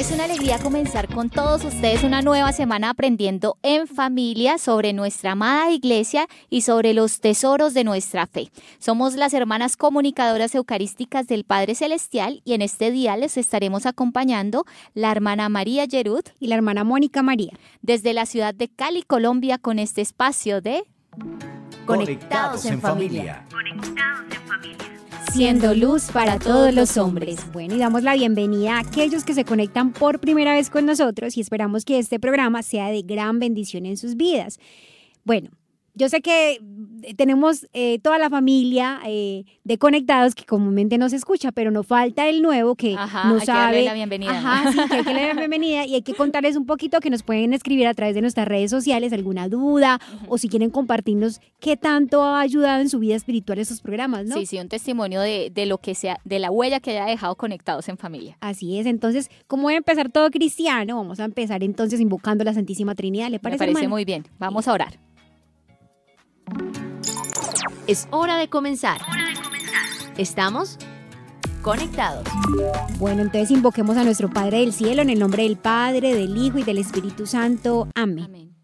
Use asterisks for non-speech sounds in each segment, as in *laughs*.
Es una alegría comenzar con todos ustedes una nueva semana aprendiendo en familia sobre nuestra amada iglesia y sobre los tesoros de nuestra fe. Somos las hermanas comunicadoras eucarísticas del Padre Celestial y en este día les estaremos acompañando la hermana María Yerud y la hermana Mónica María desde la ciudad de Cali, Colombia, con este espacio de Conectados en familia. Siendo luz para todos los hombres. Bueno, y damos la bienvenida a aquellos que se conectan por primera vez con nosotros y esperamos que este programa sea de gran bendición en sus vidas. Bueno, yo sé que tenemos eh, toda la familia eh, de conectados que comúnmente nos escucha, pero nos falta el nuevo que Ajá, no hay que sabe. la bienvenida. Ajá, sí, que hay que darle la bienvenida y hay que contarles un poquito que nos pueden escribir a través de nuestras redes sociales alguna duda o si quieren compartirnos qué tanto ha ayudado en su vida espiritual estos programas, ¿no? Sí, sí, un testimonio de, de lo que sea, de la huella que haya dejado conectados en familia. Así es, entonces, como voy a empezar todo cristiano, vamos a empezar entonces invocando a la Santísima Trinidad, ¿le Me parece? parece hermana? muy bien. Vamos a orar. Es hora de comenzar. Estamos conectados. Bueno, entonces invoquemos a nuestro Padre del Cielo en el nombre del Padre, del Hijo y del Espíritu Santo. Amén. Amén.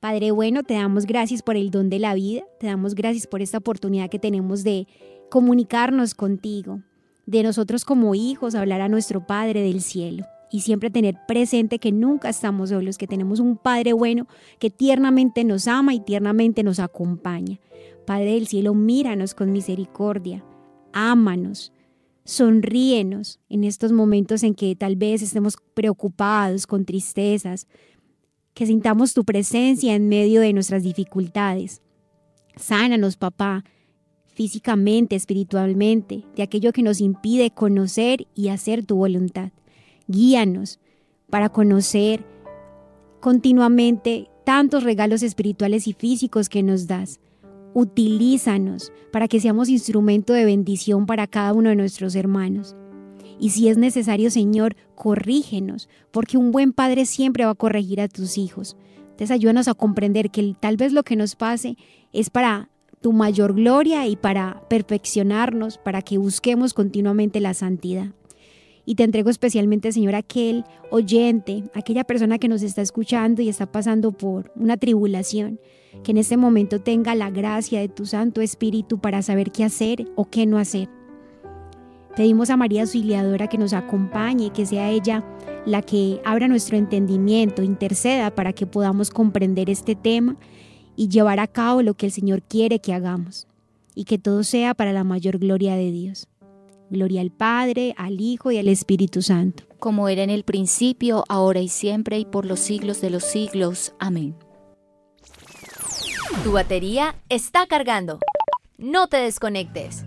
Padre bueno, te damos gracias por el don de la vida, te damos gracias por esta oportunidad que tenemos de comunicarnos contigo, de nosotros como hijos hablar a nuestro Padre del cielo y siempre tener presente que nunca estamos solos, que tenemos un Padre bueno que tiernamente nos ama y tiernamente nos acompaña. Padre del cielo, míranos con misericordia, ámanos, sonríenos en estos momentos en que tal vez estemos preocupados, con tristezas, que sintamos tu presencia en medio de nuestras dificultades. Sánanos, papá, físicamente, espiritualmente, de aquello que nos impide conocer y hacer tu voluntad. Guíanos para conocer continuamente tantos regalos espirituales y físicos que nos das. Utilízanos para que seamos instrumento de bendición para cada uno de nuestros hermanos. Y si es necesario, Señor, corrígenos, porque un buen padre siempre va a corregir a tus hijos. Entonces ayúdanos a comprender que tal vez lo que nos pase es para tu mayor gloria y para perfeccionarnos, para que busquemos continuamente la santidad. Y te entrego especialmente, Señor, aquel oyente, aquella persona que nos está escuchando y está pasando por una tribulación, que en este momento tenga la gracia de tu Santo Espíritu para saber qué hacer o qué no hacer. Pedimos a María Auxiliadora que nos acompañe, que sea ella la que abra nuestro entendimiento, interceda para que podamos comprender este tema y llevar a cabo lo que el Señor quiere que hagamos. Y que todo sea para la mayor gloria de Dios. Gloria al Padre, al Hijo y al Espíritu Santo. Como era en el principio, ahora y siempre, y por los siglos de los siglos. Amén. Tu batería está cargando. No te desconectes.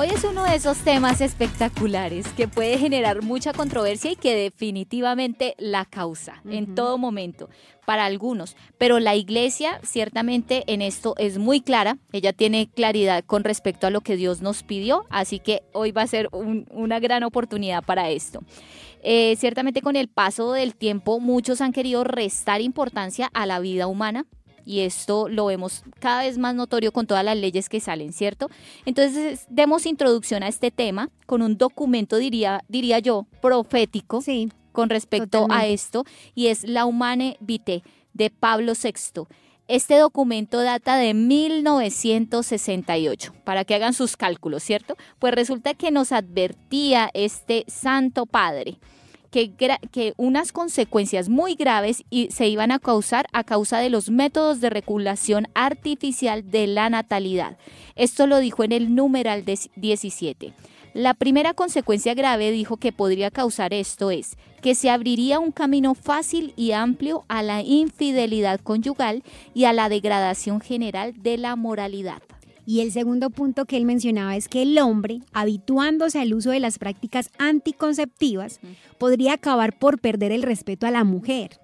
Hoy es uno de esos temas espectaculares que puede generar mucha controversia y que definitivamente la causa en todo momento para algunos. Pero la iglesia ciertamente en esto es muy clara. Ella tiene claridad con respecto a lo que Dios nos pidió. Así que hoy va a ser un- una gran oportunidad para esto. Eh, ciertamente con el paso del tiempo muchos han querido restar importancia a la vida humana. Y esto lo vemos cada vez más notorio con todas las leyes que salen, ¿cierto? Entonces, demos introducción a este tema con un documento, diría, diría yo, profético Sí, con respecto a esto, y es la Humane Vitae de Pablo VI. Este documento data de 1968, para que hagan sus cálculos, ¿cierto? Pues resulta que nos advertía este Santo Padre que, unas consecuencias muy graves y se iban a causar a causa de los métodos de regulación artificial de la natalidad. Esto lo dijo en el numeral des- 17. La primera consecuencia grave dijo que podría causar esto es que se abriría un camino fácil y amplio a la infidelidad conyugal y a la degradación general de la moralidad. Y el segundo punto que él mencionaba es que el hombre, habituándose al uso de las prácticas anticonceptivas, podría acabar por perder el respeto a la mujer.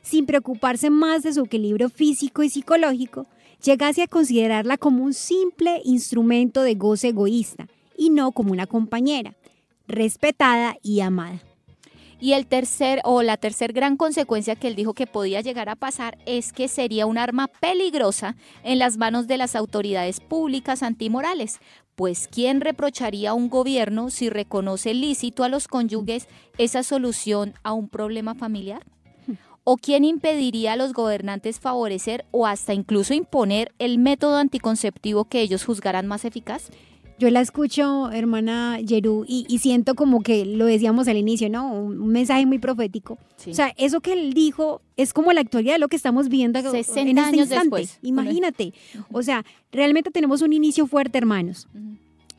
Sin preocuparse más de su equilibrio físico y psicológico, llegase a considerarla como un simple instrumento de goce egoísta y no como una compañera, respetada y amada. Y el tercer o la tercer gran consecuencia que él dijo que podía llegar a pasar es que sería un arma peligrosa en las manos de las autoridades públicas antimorales. Pues ¿quién reprocharía a un gobierno si reconoce lícito a los cónyuges esa solución a un problema familiar? ¿O quién impediría a los gobernantes favorecer o hasta incluso imponer el método anticonceptivo que ellos juzgaran más eficaz? Yo la escucho, hermana Yerú, y, siento como que lo decíamos al inicio, ¿no? Un, mensaje muy profético. O sea, eso que él dijo es como la actualidad de lo que estamos viendo en este años Después. Imagínate. O sea, realmente tenemos un inicio fuerte, hermanos.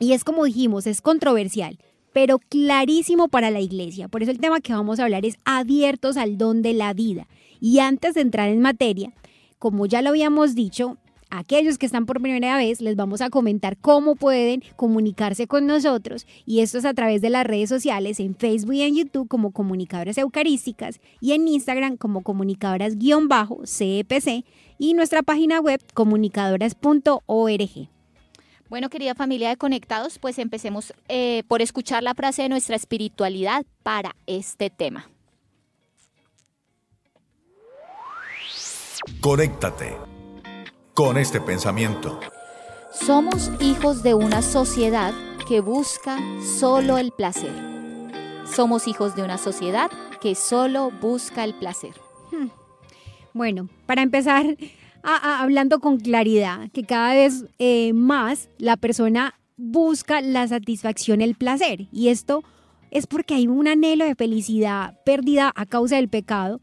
Y es como dijimos, es controversial, pero clarísimo para la iglesia. Por eso el tema que vamos a hablar es abiertos al don de la vida. Y antes de entrar en materia, como ya lo habíamos dicho, aquellos que están por primera vez, les vamos a comentar cómo pueden comunicarse con nosotros y esto es a través de las redes sociales, en Facebook y en YouTube como Comunicadoras Eucarísticas y en Instagram como Comunicadoras-CEPC y nuestra página web comunicadoras.org. Bueno, querida familia de Conectados, pues empecemos eh, por escuchar la frase de nuestra espiritualidad para este tema. Conéctate con este pensamiento. Somos hijos de una sociedad que busca solo el placer. Somos hijos de una sociedad que solo busca el placer. Hmm. Bueno, para empezar, hablando con claridad, que cada vez eh, más la persona busca la satisfacción, el placer. Y esto es porque hay un anhelo de felicidad perdida a causa del pecado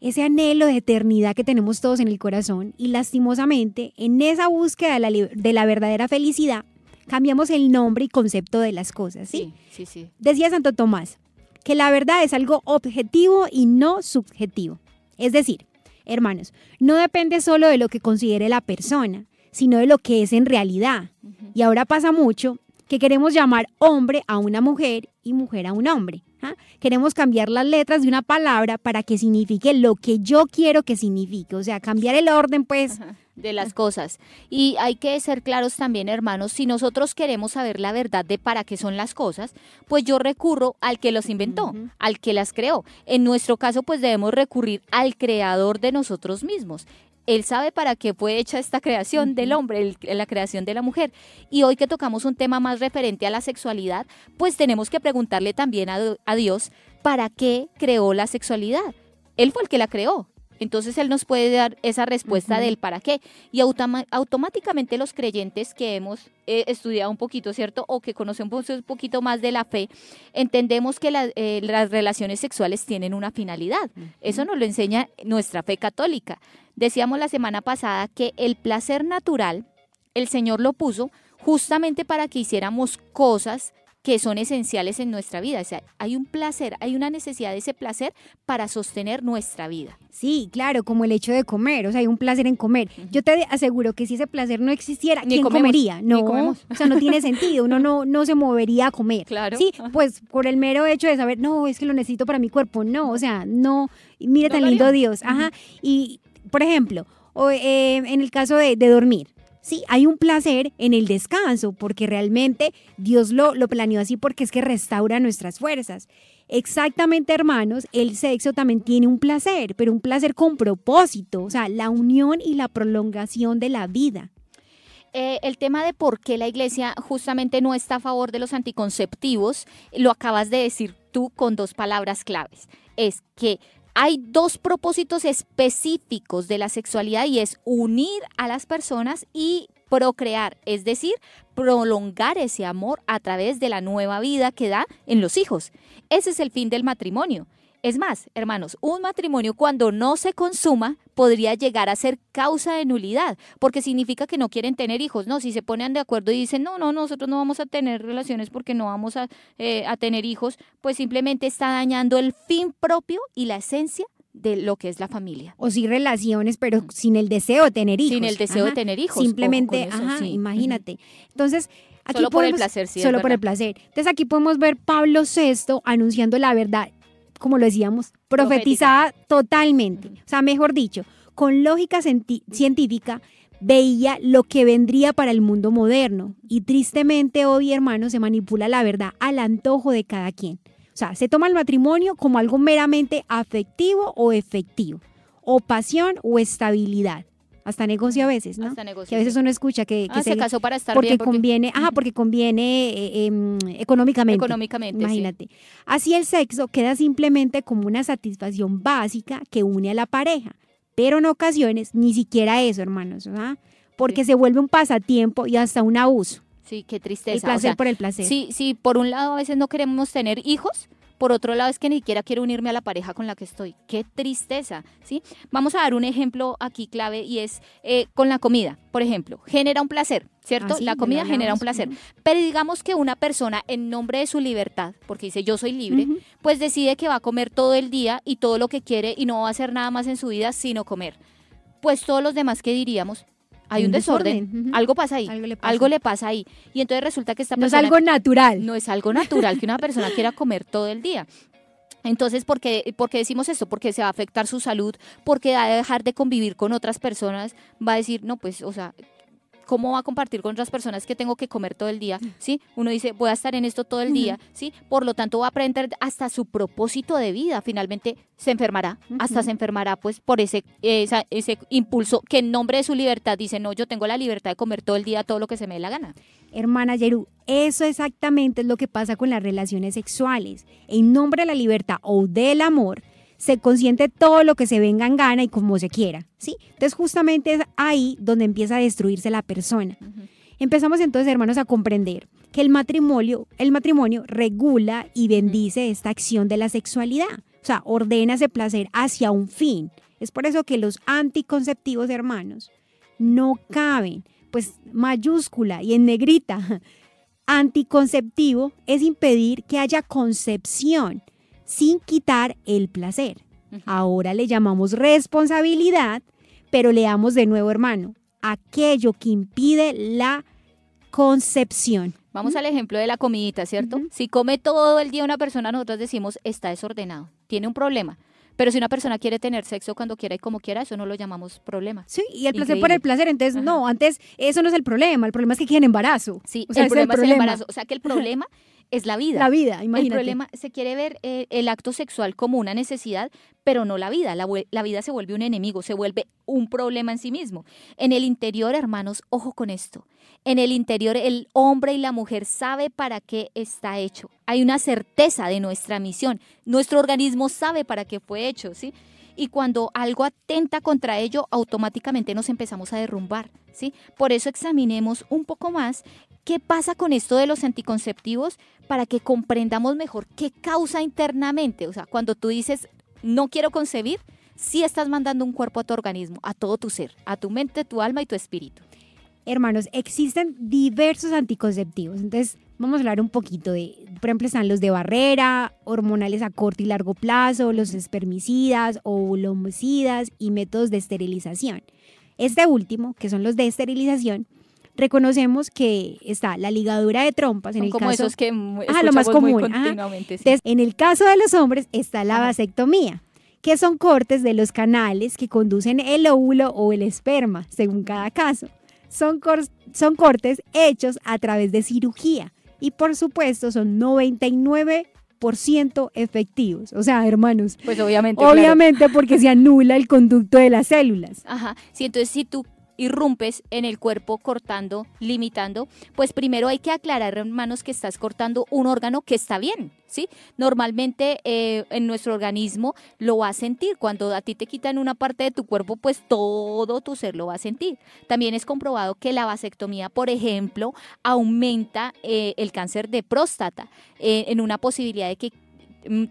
ese anhelo de eternidad que tenemos todos en el corazón y lastimosamente en esa búsqueda de la, verdadera felicidad cambiamos el nombre y concepto de las cosas, ¿sí? Sí, sí, Decía Santo Tomás que la verdad es algo objetivo y no subjetivo. Es decir, hermanos, no depende solo de lo que considere la persona, sino de lo que es en realidad. Y ahora pasa mucho que queremos llamar hombre a una mujer y mujer a un hombre. ¿ah? Queremos cambiar las letras de una palabra para que signifique lo que yo quiero que signifique, o sea, cambiar el orden, pues. De las cosas. Y hay que ser claros también, hermanos, si nosotros queremos saber la verdad de para qué son las cosas, pues yo recurro al que los inventó, al que las creó. En nuestro caso, pues debemos recurrir al creador de nosotros mismos. Él sabe para qué fue hecha esta creación del hombre, la creación de la mujer. Y hoy que tocamos un tema más referente a la sexualidad, pues tenemos que preguntarle también a, Dios para qué creó la sexualidad. Él fue el que la creó. Entonces Él nos puede dar esa respuesta del para qué. Y automáticamente los creyentes que hemos eh, estudiado un poquito, ¿cierto? O que conocemos un poquito más de la fe, entendemos que eh, las relaciones sexuales tienen una finalidad. Eso nos lo enseña nuestra fe católica. Decíamos la semana pasada que el placer natural, el Señor lo puso justamente para que hiciéramos cosas que son esenciales en nuestra vida. O sea, hay un placer, hay una necesidad de ese placer para sostener nuestra vida. Sí, claro, como el hecho de comer, o sea, hay un placer en comer. Yo te aseguro que si ese placer no existiera, ¿quién comería? No, o sea, no tiene sentido, uno no, no se movería a comer. Claro. Sí, pues por el mero hecho de saber, no, es que lo necesito para mi cuerpo, no, o sea, no, mire tan lindo Dios, ajá, y por ejemplo, o, eh, en el caso de, dormir, Sí, hay un placer en el descanso, porque realmente Dios lo, lo, planeó así porque es que restaura nuestras fuerzas. Exactamente, hermanos, el sexo también tiene un placer, pero un placer con propósito, o sea, la unión y la prolongación de la vida. Eh, el tema de por qué la iglesia justamente no está a favor de los anticonceptivos, lo acabas de decir tú con dos palabras claves. Es que hay dos propósitos específicos de la sexualidad y es unir a las personas y procrear, es decir, prolongar ese amor a través de la nueva vida que da en los hijos. Ese es el fin del matrimonio. Es más, hermanos, un matrimonio cuando no se consuma podría llegar a ser causa de nulidad, porque significa que no quieren tener hijos. No, si se ponen de acuerdo y dicen, no, no, nosotros no vamos a tener relaciones porque no vamos a, eh, a tener hijos, pues simplemente está dañando el fin propio y la esencia de lo que es la familia. O sí relaciones, pero sin el deseo de tener hijos. Sin el deseo de tener hijos. Simplemente, ajá, imagínate. Entonces, aquí solo por el placer, sí. Solo por el placer. Entonces aquí podemos ver Pablo VI anunciando la verdad como lo decíamos, profetizada totalmente. O sea, mejor dicho, con lógica científica, veía lo que vendría para el mundo moderno. Y tristemente hoy, hermanos, se manipula la verdad al antojo de cada quien. O sea, se toma el matrimonio como algo meramente afectivo o efectivo, o pasión o estabilidad. Hasta negocio a veces, ¿no? Hasta negocio, que a veces uno escucha que, que Ah, se casó para estar porque bien, porque- conviene, ajá, porque conviene eh, em, económicamente. Económicamente, sí. Imagínate. Así el sexo queda simplemente como una satisfacción básica que une a la pareja, pero en ocasiones ni siquiera eso, hermanos, ¿ah? porque Sí. se vuelve un pasatiempo y hasta un abuso. Sí, qué El tristeza. placer o sea, por el placer. Sí, sí, por un lado a veces no queremos tener hijos, por otro lado es que ni siquiera quiero unirme a la pareja con la que estoy. Qué tristeza, ¿sí? Vamos a dar un ejemplo aquí clave y es eh, con la comida, por ejemplo, genera un placer, ¿cierto? Ah, sí, la comida genera un placer. Pero digamos que una persona en nombre de su libertad, porque dice yo soy libre, pues decide que va a comer todo el día y todo lo que quiere y no va a hacer nada más en su vida sino comer. Pues todos los demás que diríamos, hay un, desorden, algo pasa ahí, Algo le pasa. algo le pasa ahí. Y entonces resulta que esta no es persona algo natural. no es algo natural que una persona quiera comer todo el día. Entonces, ¿por qué, por qué decimos esto? Porque se va a afectar su salud, porque va a dejar de convivir con otras personas, va a decir, no, pues, o sea, ¿cómo va a compartir con otras personas que tengo que comer todo el día? ¿Sí? Uno dice, voy a estar en esto todo el día, ¿sí? Por lo tanto, va a aprender hasta su propósito de vida. Finalmente, se enfermará, hasta se enfermará, pues, por ese, esa- ese impulso que en nombre de su libertad dice, no, yo tengo la libertad de comer todo el día todo lo que se me dé la gana. Hermana Yeru, eso exactamente es lo que pasa con las relaciones sexuales. En nombre de la libertad o del amor, se consiente todo lo que se venga en gana y como se quiera, ¿sí? Entonces justamente es ahí donde empieza a destruirse la persona. Empezamos entonces, hermanos, a comprender que el matrimonio, el matrimonio regula y bendice esta acción de la sexualidad. O sea, ordena ese placer hacia un fin. Es por eso que los anticonceptivos, hermanos, no caben. Pues mayúscula y en negrita. *laughs* Anticonceptivo es impedir que haya concepción sin quitar el placer. Ahora le llamamos responsabilidad, pero leamos de nuevo, hermano, aquello que impide la concepción. Vamos al ejemplo de la comidita, ¿cierto? Si come todo el día una persona, nosotros decimos está desordenado, tiene un problema. Pero si una persona quiere tener sexo cuando quiera y como quiera, eso no lo llamamos problema. Sí, y el placer por el placer. Entonces, Ajá. no, antes eso no es el problema. El problema es que quieren embarazo. Sí, O sea, el ese es problema es el embarazo. O sea que el *laughs* problema es la vida. La vida, El imagínate. problema, se quiere ver eh, el acto sexual como una necesidad, pero no la vida. La, la vida se vuelve un enemigo, se vuelve un problema en sí mismo. En el interior, hermanos, ojo con esto. En el interior, el hombre y la mujer sabe para qué está hecho. Hay una certeza de nuestra misión. Nuestro organismo sabe para qué fue hecho, ¿sí? Y cuando algo atenta contra ello, automáticamente nos empezamos a derrumbar, ¿sí? Por eso examinemos un poco más qué pasa con esto de los anticonceptivos para que comprendamos mejor qué causa internamente. O sea, cuando tú dices, no quiero concebir, sí estás mandando un cuerpo a tu organismo, a todo tu ser, a tu mente, tu alma y tu espíritu. Hermanos, existen diversos anticonceptivos. Entonces, vamos a hablar un poquito de, por ejemplo, están los de barrera, hormonales a corto y largo plazo, los espermicidas, ovulomicidas y métodos de esterilización. Este último, que son los de esterilización, reconocemos que está la ligadura de trompas en Son el como caso esos que Ah, lo más muy común, ajá. continuamente. sí. Entonces, en el caso de los hombres está la Ajá. vasectomía, que son cortes de los canales que conducen el óvulo o el esperma, según cada caso. Son, cor- son cortes hechos a través de cirugía y por supuesto son 99% efectivos. O sea, hermanos, Pues obviamente. claro. obviamente porque se anula el conducto de las células. Ajá. Sí, entonces si tú irrumpes en el cuerpo cortando, limitando, pues primero hay que aclarar, hermanos, que estás cortando un órgano que está bien, ¿sí? Normalmente eh, en nuestro organismo lo va a sentir. Cuando a ti te quitan una parte de tu cuerpo, pues todo tu ser lo va a sentir. También es comprobado que la vasectomía, por ejemplo, aumenta eh, el cáncer de próstata eh, en una posibilidad de que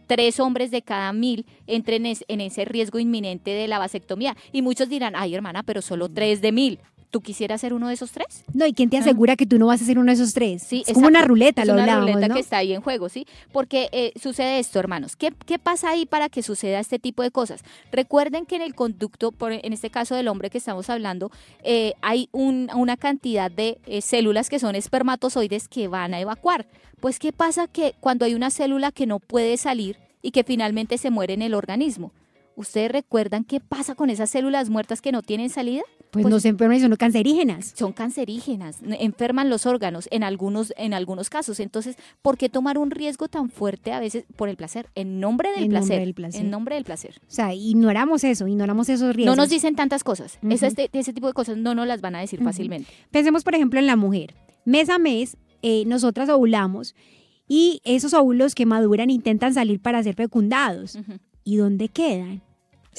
tres hombres de cada mil entren en ese riesgo inminente de la vasectomía. Y muchos dirán, ay hermana, pero solo tres de mil. ¿Tú quisieras ser uno de esos tres? No, ¿y quién te asegura que tú no vas a ser uno de esos tres? Sí, es como una ruleta, es lo una hablábamos, ruleta ¿no? que está ahí en juego, ¿sí? Porque eh, sucede esto, hermanos. ¿Qué, ¿Qué pasa ahí para que suceda este tipo de cosas? Recuerden que en el conducto, por, en este caso del hombre que estamos hablando, eh, hay un- una cantidad de eh, células que son espermatozoides que van a evacuar. Pues, ¿qué pasa que cuando hay una célula que no puede salir y que finalmente se muere en el organismo? ¿Ustedes recuerdan qué pasa con esas células muertas que no tienen salida? Pues, Pues- no se enferman y son cancerígenas. Son cancerígenas, enferman los órganos en algunos, en algunos casos. Entonces, ¿por qué tomar un riesgo tan fuerte a veces por el placer? En nombre del, En nombre placer, del placer. En nombre del placer. O sea, ignoramos eso, ignoramos esos riesgos. No nos dicen tantas cosas. Ujú. Ese, este- ese tipo de cosas no nos las van a decir fácilmente. Pensemos, por ejemplo, en la mujer. Mes a mes, eh, nosotras ovulamos y esos óvulos que maduran intentan salir para ser fecundados. ¿Y dónde quedan?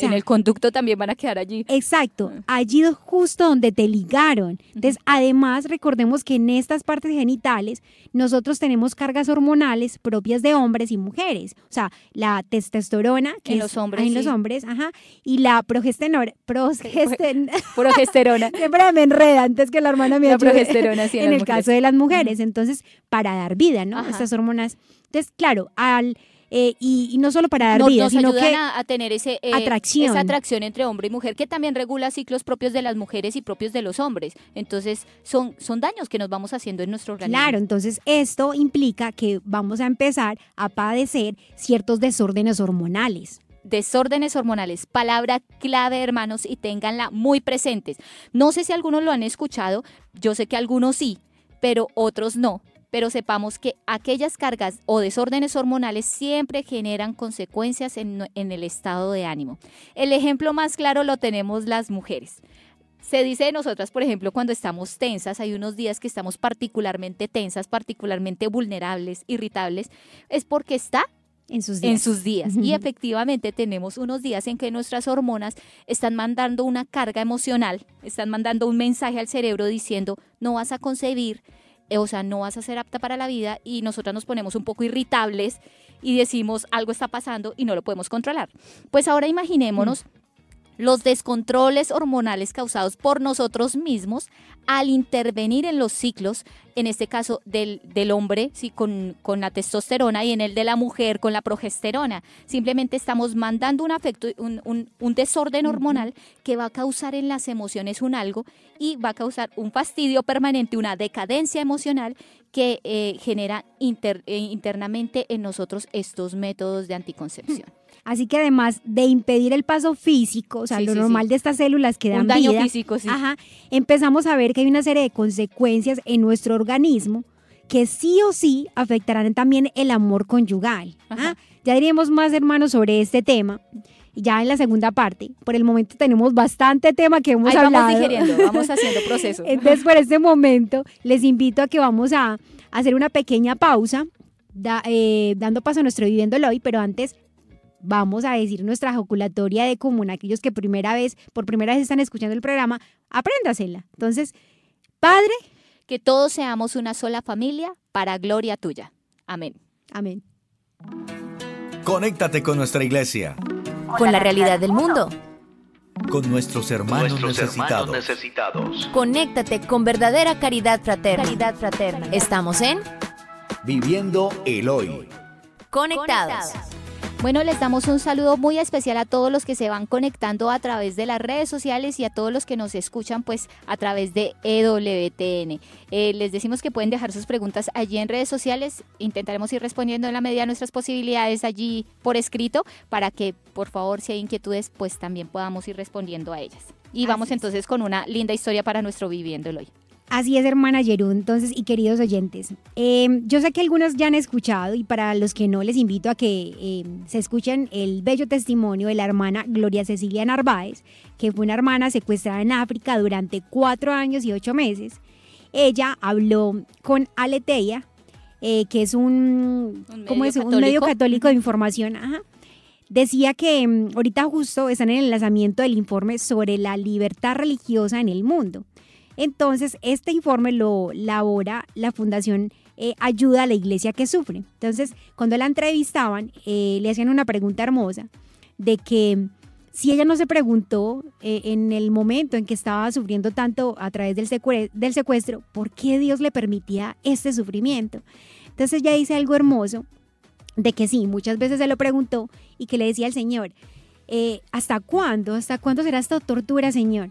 Sea, en el conducto también van a quedar allí. Exacto, Mm. allí justo donde te ligaron. Entonces, además, recordemos que en estas partes genitales nosotros tenemos cargas hormonales propias de hombres y mujeres. O sea, la testosterona, que En es- los hombres, en los sí. hombres, ajá, y la *laughs* progesterona, progesten- *laughs* Progesterona. siempre me enreda antes que la hermana me La ayude progesterona, sí, en *laughs* en el mujeres. caso de las mujeres. Entonces, para dar vida, ¿no? Ajá. Estas hormonas. Entonces, claro, al eh, y, y no solo para dar vida, nos sino ayudan que a, a tener ese, eh, atracción. esa atracción entre hombre y mujer que también regula ciclos propios de las mujeres y propios de los hombres. Entonces, son, son daños que nos vamos haciendo en nuestro organismo. Claro, entonces esto implica que vamos a empezar a padecer ciertos desórdenes hormonales. Desórdenes hormonales, palabra clave, hermanos, y ténganla muy presentes. No sé si algunos lo han escuchado, yo sé que algunos sí, pero otros no. Pero sepamos que aquellas cargas o desórdenes hormonales siempre generan consecuencias en, en el estado de ánimo. El ejemplo más claro lo tenemos las mujeres. Se dice de nosotras, por ejemplo, cuando estamos tensas, hay unos días que estamos particularmente tensas, particularmente vulnerables, irritables, es porque está En sus días. en sus días. Y efectivamente tenemos unos días en que nuestras hormonas están mandando una carga emocional, están mandando un mensaje al cerebro diciendo no vas a concebir, o sea, no vas a ser apta para la vida y nosotras nos ponemos un poco irritables y decimos algo está pasando y no lo podemos controlar. Pues ahora imaginémonos los descontroles hormonales causados por nosotros mismos al intervenir en los ciclos, en este caso del, del hombre sí, con, con la testosterona y en el de la mujer con la progesterona. Simplemente estamos mandando un afecto, un, un- un desorden hormonal que va a causar en las emociones un algo y va a causar un fastidio permanente, una decadencia emocional que eh, genera inter- eh, internamente en nosotros estos métodos de anticoncepción. Así que además de impedir el paso físico, o sea, Sí, lo sí, normal sí. de estas células que dan un daño vida, físico, sí. ajá, empezamos a ver que hay una serie de consecuencias en nuestro organismo que sí o sí afectarán también el amor conyugal. Ajá. ¿ah? Ya diríamos más, hermanos, sobre este tema. Ya en la segunda parte. Por el momento tenemos bastante tema que hemos Ahí hablado. vamos digeriendo, *laughs* vamos haciendo proceso. Entonces, por este momento, les invito a que vamos a hacer una pequeña pausa, da- eh, dando paso a nuestro Viviéndolo hoy, pero antes vamos a decir nuestra ejaculatoria de común. Aquellos que primera vez, por primera vez están escuchando el programa, apréndasela. Entonces, Padre, Que todos seamos una sola familia para gloria tuya. Amén. amén. Conéctate con nuestra iglesia, Con la realidad del mundo. con nuestros hermanos Nuestros hermanos necesitados. necesitados. Conéctate con verdadera caridad fraterna. Caridad fraterna. Estamos en Viviendo el hoy. Conectados. Bueno, les damos un saludo muy especial a todos los que se van conectando a través de las redes sociales y a todos los que nos escuchan pues a través de EWTN. Eh, les decimos que pueden dejar sus preguntas allí en redes sociales. Intentaremos ir respondiendo en la medida de nuestras posibilidades allí por escrito para que por favor si hay inquietudes pues también podamos ir respondiendo a ellas. Y vamos Así entonces con una linda historia para nuestro Viviéndolo hoy. Así es, hermana Yerú. Entonces, y queridos oyentes, eh, yo sé que algunos ya han escuchado y para los que no, les invito a que eh, se escuchen el bello testimonio de la hermana Gloria Cecilia Narváez, que fue una hermana secuestrada en África durante cuatro años y ocho meses. Ella habló con Aleteia, eh, que es un, Un ¿cómo medio es? un medio católico. de información. Ajá. Decía que mm, ahorita justo están en el lanzamiento del informe sobre la libertad religiosa en el mundo. Entonces, este informe lo elabora la Fundación eh, Ayuda a la Iglesia que Sufre. Entonces, cuando la entrevistaban, eh, le hacían una pregunta hermosa de que si ella no se preguntó eh, en el momento en que estaba sufriendo tanto a través del, secue- del secuestro, ¿por qué Dios le permitía este sufrimiento? Entonces ella dice algo hermoso de que sí, muchas veces se lo preguntó y que le decía al Señor, ¿hasta cuándo? ¿Hasta cuándo será esta tortura, Señor?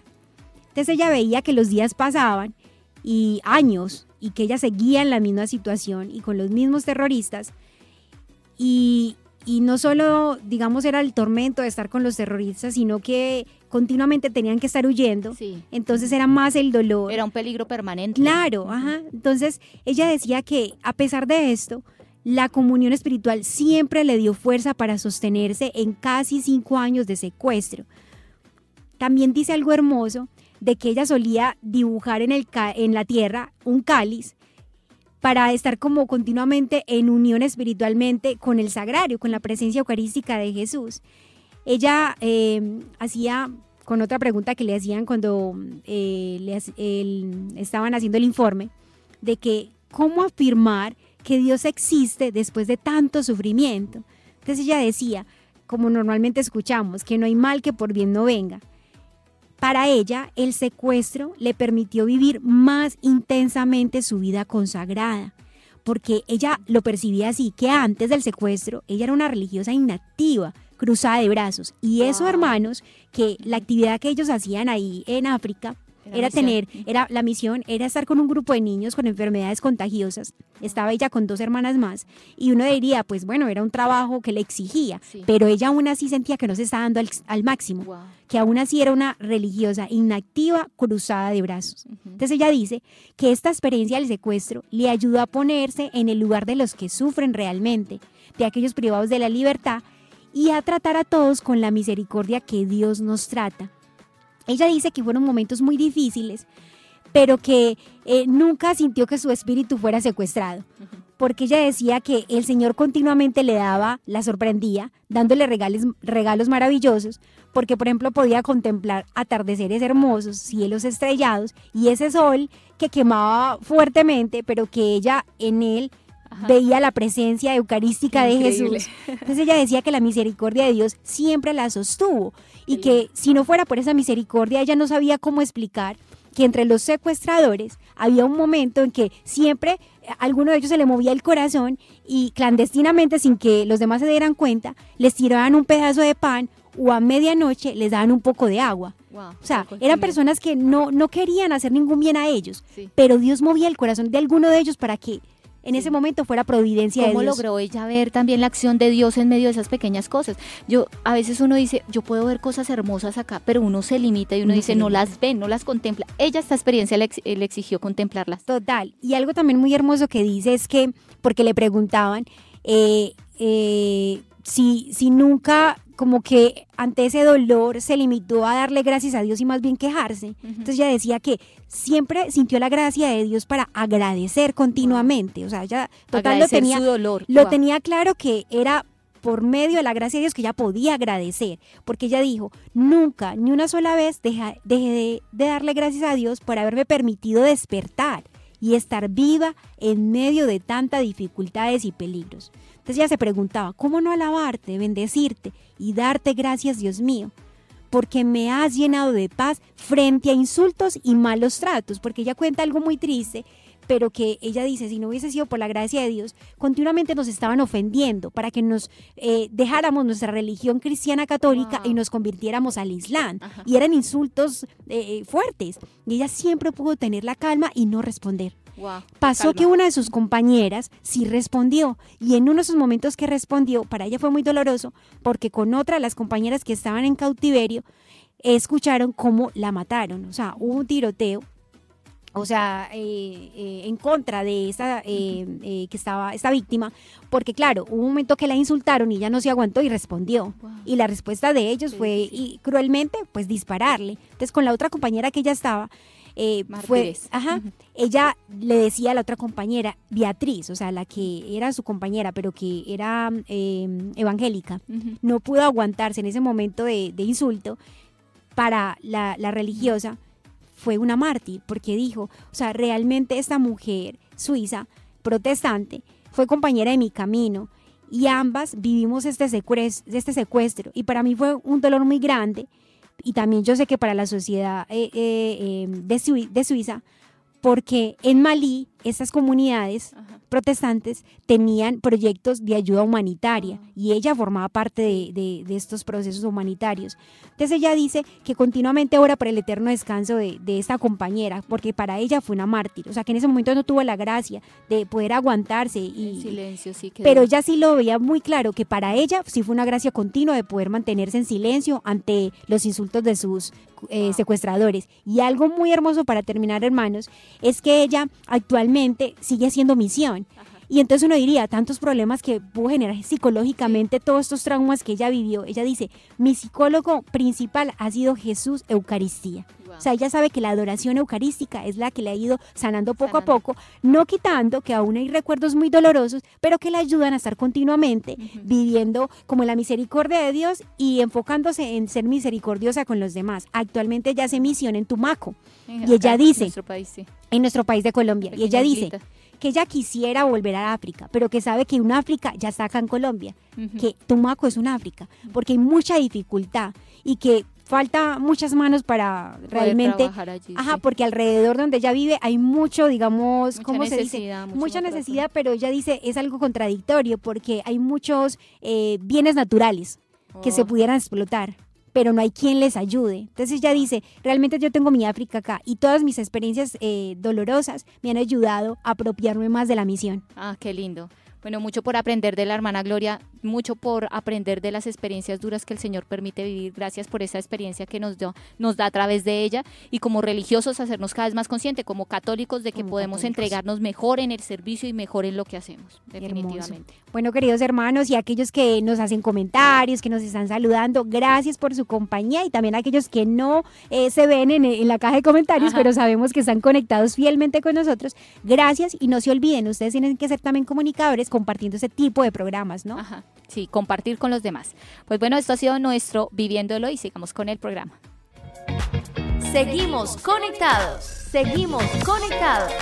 Entonces ella veía que los días pasaban y años y que ella seguía en la misma situación y con los mismos terroristas y y no solo, digamos, era el tormento de estar con los terroristas, sino que continuamente tenían que estar huyendo. Sí. Entonces era más el dolor. Era un peligro permanente. Claro, ajá. Entonces ella decía que a pesar de esto, la comunión espiritual siempre le dio fuerza para sostenerse en casi cinco años de secuestro. También dice algo hermoso de que ella solía dibujar en, el en la tierra un cáliz para estar como continuamente en unión espiritualmente con el sagrario, con la presencia eucarística de Jesús. Ella eh, hacía, con otra pregunta que le hacían cuando eh, le estaban haciendo el informe, de que cómo afirmar que Dios existe después de tanto sufrimiento. Entonces ella decía, como normalmente escuchamos, que no hay mal que por bien no venga. Para ella, el secuestro le permitió vivir más intensamente su vida consagrada, porque ella lo percibía así, que antes del secuestro ella era una religiosa inactiva, cruzada de brazos. Y eso, Wow. hermanos, que la actividad que ellos hacían ahí en África Era tener, era la misión era estar con un grupo de niños con enfermedades contagiosas. Estaba ella con dos hermanas más y uno diría, pues bueno, era un trabajo que le exigía, Sí. pero ella aún así sentía que no se estaba dando al, al máximo, Wow. que aún así era una religiosa inactiva, cruzada de brazos. Entonces ella dice que esta experiencia del secuestro le ayudó a ponerse en el lugar de los que sufren realmente, de aquellos privados de la libertad y a tratar a todos con la misericordia que Dios nos trata. Ella dice que fueron momentos muy difíciles, pero que eh, nunca sintió que su espíritu fuera secuestrado, porque ella decía que el Señor continuamente le daba, la sorprendía, dándole regales, regalos maravillosos, porque por ejemplo podía contemplar atardeceres hermosos, cielos estrellados y ese sol que quemaba fuertemente, pero que ella en él Ajá. veía la presencia eucarística de. Jesús. Entonces ella decía que la misericordia de Dios siempre la sostuvo y que si no fuera por esa misericordia ella no sabía cómo explicar que entre los secuestradores había un momento en que siempre eh, a alguno de ellos se le movía el corazón y clandestinamente, sin que los demás se dieran cuenta, les tiraban un pedazo de pan o a medianoche les daban un poco de agua. Wow. O sea, eran personas que no, no querían hacer ningún bien a ellos, Sí. pero Dios movía el corazón de alguno de ellos para que en ese momento fuera providencia ¿Cómo de Dios. logró ella ver también la acción de Dios en medio de esas pequeñas cosas? Yo a veces uno dice, yo puedo ver cosas hermosas acá, pero uno se limita y uno Uno dice, no las ve, no las contempla. Ella esta experiencia le, ex- le exigió contemplarlas. Total. Y algo también muy hermoso que dice es que, porque le preguntaban eh, eh, si, si nunca como que ante ese dolor se limitó a darle gracias a Dios y más bien quejarse. Entonces ella decía que siempre sintió la gracia de Dios para agradecer continuamente. O sea, ella total lo tenía, su dolor. lo Wow. tenía claro que era por medio de la gracia de Dios que ella podía agradecer, porque ella dijo, nunca, ni una sola vez deja- dejé de, de darle gracias a Dios por haberme permitido despertar y estar viva en medio de tantas dificultades y peligros. Entonces ella se preguntaba, ¿cómo no alabarte, bendecirte y darte gracias, Dios mío? Porque me has llenado de paz frente a insultos y malos tratos, porque ella cuenta algo muy triste pero que ella dice, si no hubiese sido por la gracia de Dios, continuamente nos estaban ofendiendo para que nos eh, dejáramos nuestra religión cristiana católica Wow. y nos convirtiéramos al Islam. Ajá. Y eran insultos eh, fuertes. Y ella siempre pudo tener la calma y no responder. Wow. Pasó Calma. que una de sus compañeras sí respondió y en uno de esos momentos que respondió, para ella fue muy doloroso porque con otra de las compañeras que estaban en cautiverio, escucharon cómo la mataron. O sea, hubo un tiroteo o sea, eh, eh, en contra de esta eh, eh, que estaba esta víctima, porque claro, hubo un momento que la insultaron y ella no se aguantó y respondió. Wow. Y la respuesta de ellos fue y cruelmente, pues dispararle. Entonces con la otra compañera que ella estaba, eh, fue, ajá. Ella le decía a la otra compañera, Beatriz, o sea, la que era su compañera, pero que era eh, evangélica, no pudo aguantarse en ese momento de, de insulto para la, la religiosa, fue una mártir, porque dijo, o sea, realmente esta mujer suiza, protestante, fue compañera de mi camino y ambas vivimos este secuestro, este secuestro. Y para mí fue un dolor muy grande y también yo sé que para la sociedad eh, eh, de, Sui- de Suiza, porque en Malí estas comunidades Ajá. protestantes tenían proyectos de ayuda humanitaria y ella formaba parte de, de- de estos procesos humanitarios. Entonces ella dice que continuamente ora por el eterno descanso de, de esta compañera, porque para ella fue una mártir, o sea que en ese momento no tuvo la gracia de poder aguantarse y, silencio, sí. quedó. pero ella sí lo veía muy claro que para ella sí fue una gracia continua de poder mantenerse en silencio ante los insultos de sus eh, secuestradores. Y algo muy hermoso para terminar, hermanos, es que ella actualmente sigue haciendo misión. Y entonces uno diría, tantos problemas que pudo generar psicológicamente, todos estos traumas que ella vivió. Ella dice, mi psicólogo principal ha sido Jesús Eucaristía. O sea, ella sabe que la adoración eucarística es la que le ha ido sanando poco Sanando. a poco, no quitando que aún hay recuerdos muy dolorosos, pero que le ayudan a estar continuamente viviendo como la misericordia de Dios y enfocándose en ser misericordiosa con los demás. Actualmente ella hace misión en Tumaco, En- y ella acá, en dice- nuestro país, sí. en nuestro país de Colombia, y ella dice que ella quisiera volver a África, pero que sabe que un África ya está acá en Colombia, que Tumaco es un África, porque hay mucha dificultad y que falta muchas manos para Poder realmente trabajar allí, Ajá, sí. porque alrededor donde ella vive hay mucho, digamos, Mucha ¿cómo se dice? Mucha necesidad, pero ella dice es algo contradictorio porque hay muchos eh, bienes naturales que se Oh. pudieran explotar, pero no hay quien les ayude. Entonces ella dice, realmente yo tengo mi África acá y todas mis experiencias eh, dolorosas me han ayudado a apropiarme más de la misión. Ah, qué lindo. Bueno, mucho por aprender de la hermana Gloria, mucho por aprender de las experiencias duras que el Señor permite vivir. Gracias por esa experiencia que nos, dio, nos da a través de ella y como religiosos hacernos cada vez más conscientes, como católicos, de que Como podemos católicos. entregarnos mejor en el servicio y mejor en lo que hacemos, Hermoso. definitivamente. Bueno, queridos hermanos y aquellos que nos hacen comentarios, que nos están saludando, gracias por su compañía y también aquellos que no eh, se ven en, en la caja de comentarios, Ajá. pero sabemos que están conectados fielmente con nosotros. Gracias y no se olviden, ustedes tienen que ser también comunicadores compartiendo ese tipo de programas, ¿no? Ajá, sí, compartir con los demás. Pues bueno, esto ha sido nuestro Viviéndolo y sigamos con el programa. Seguimos conectados. Seguimos conectados.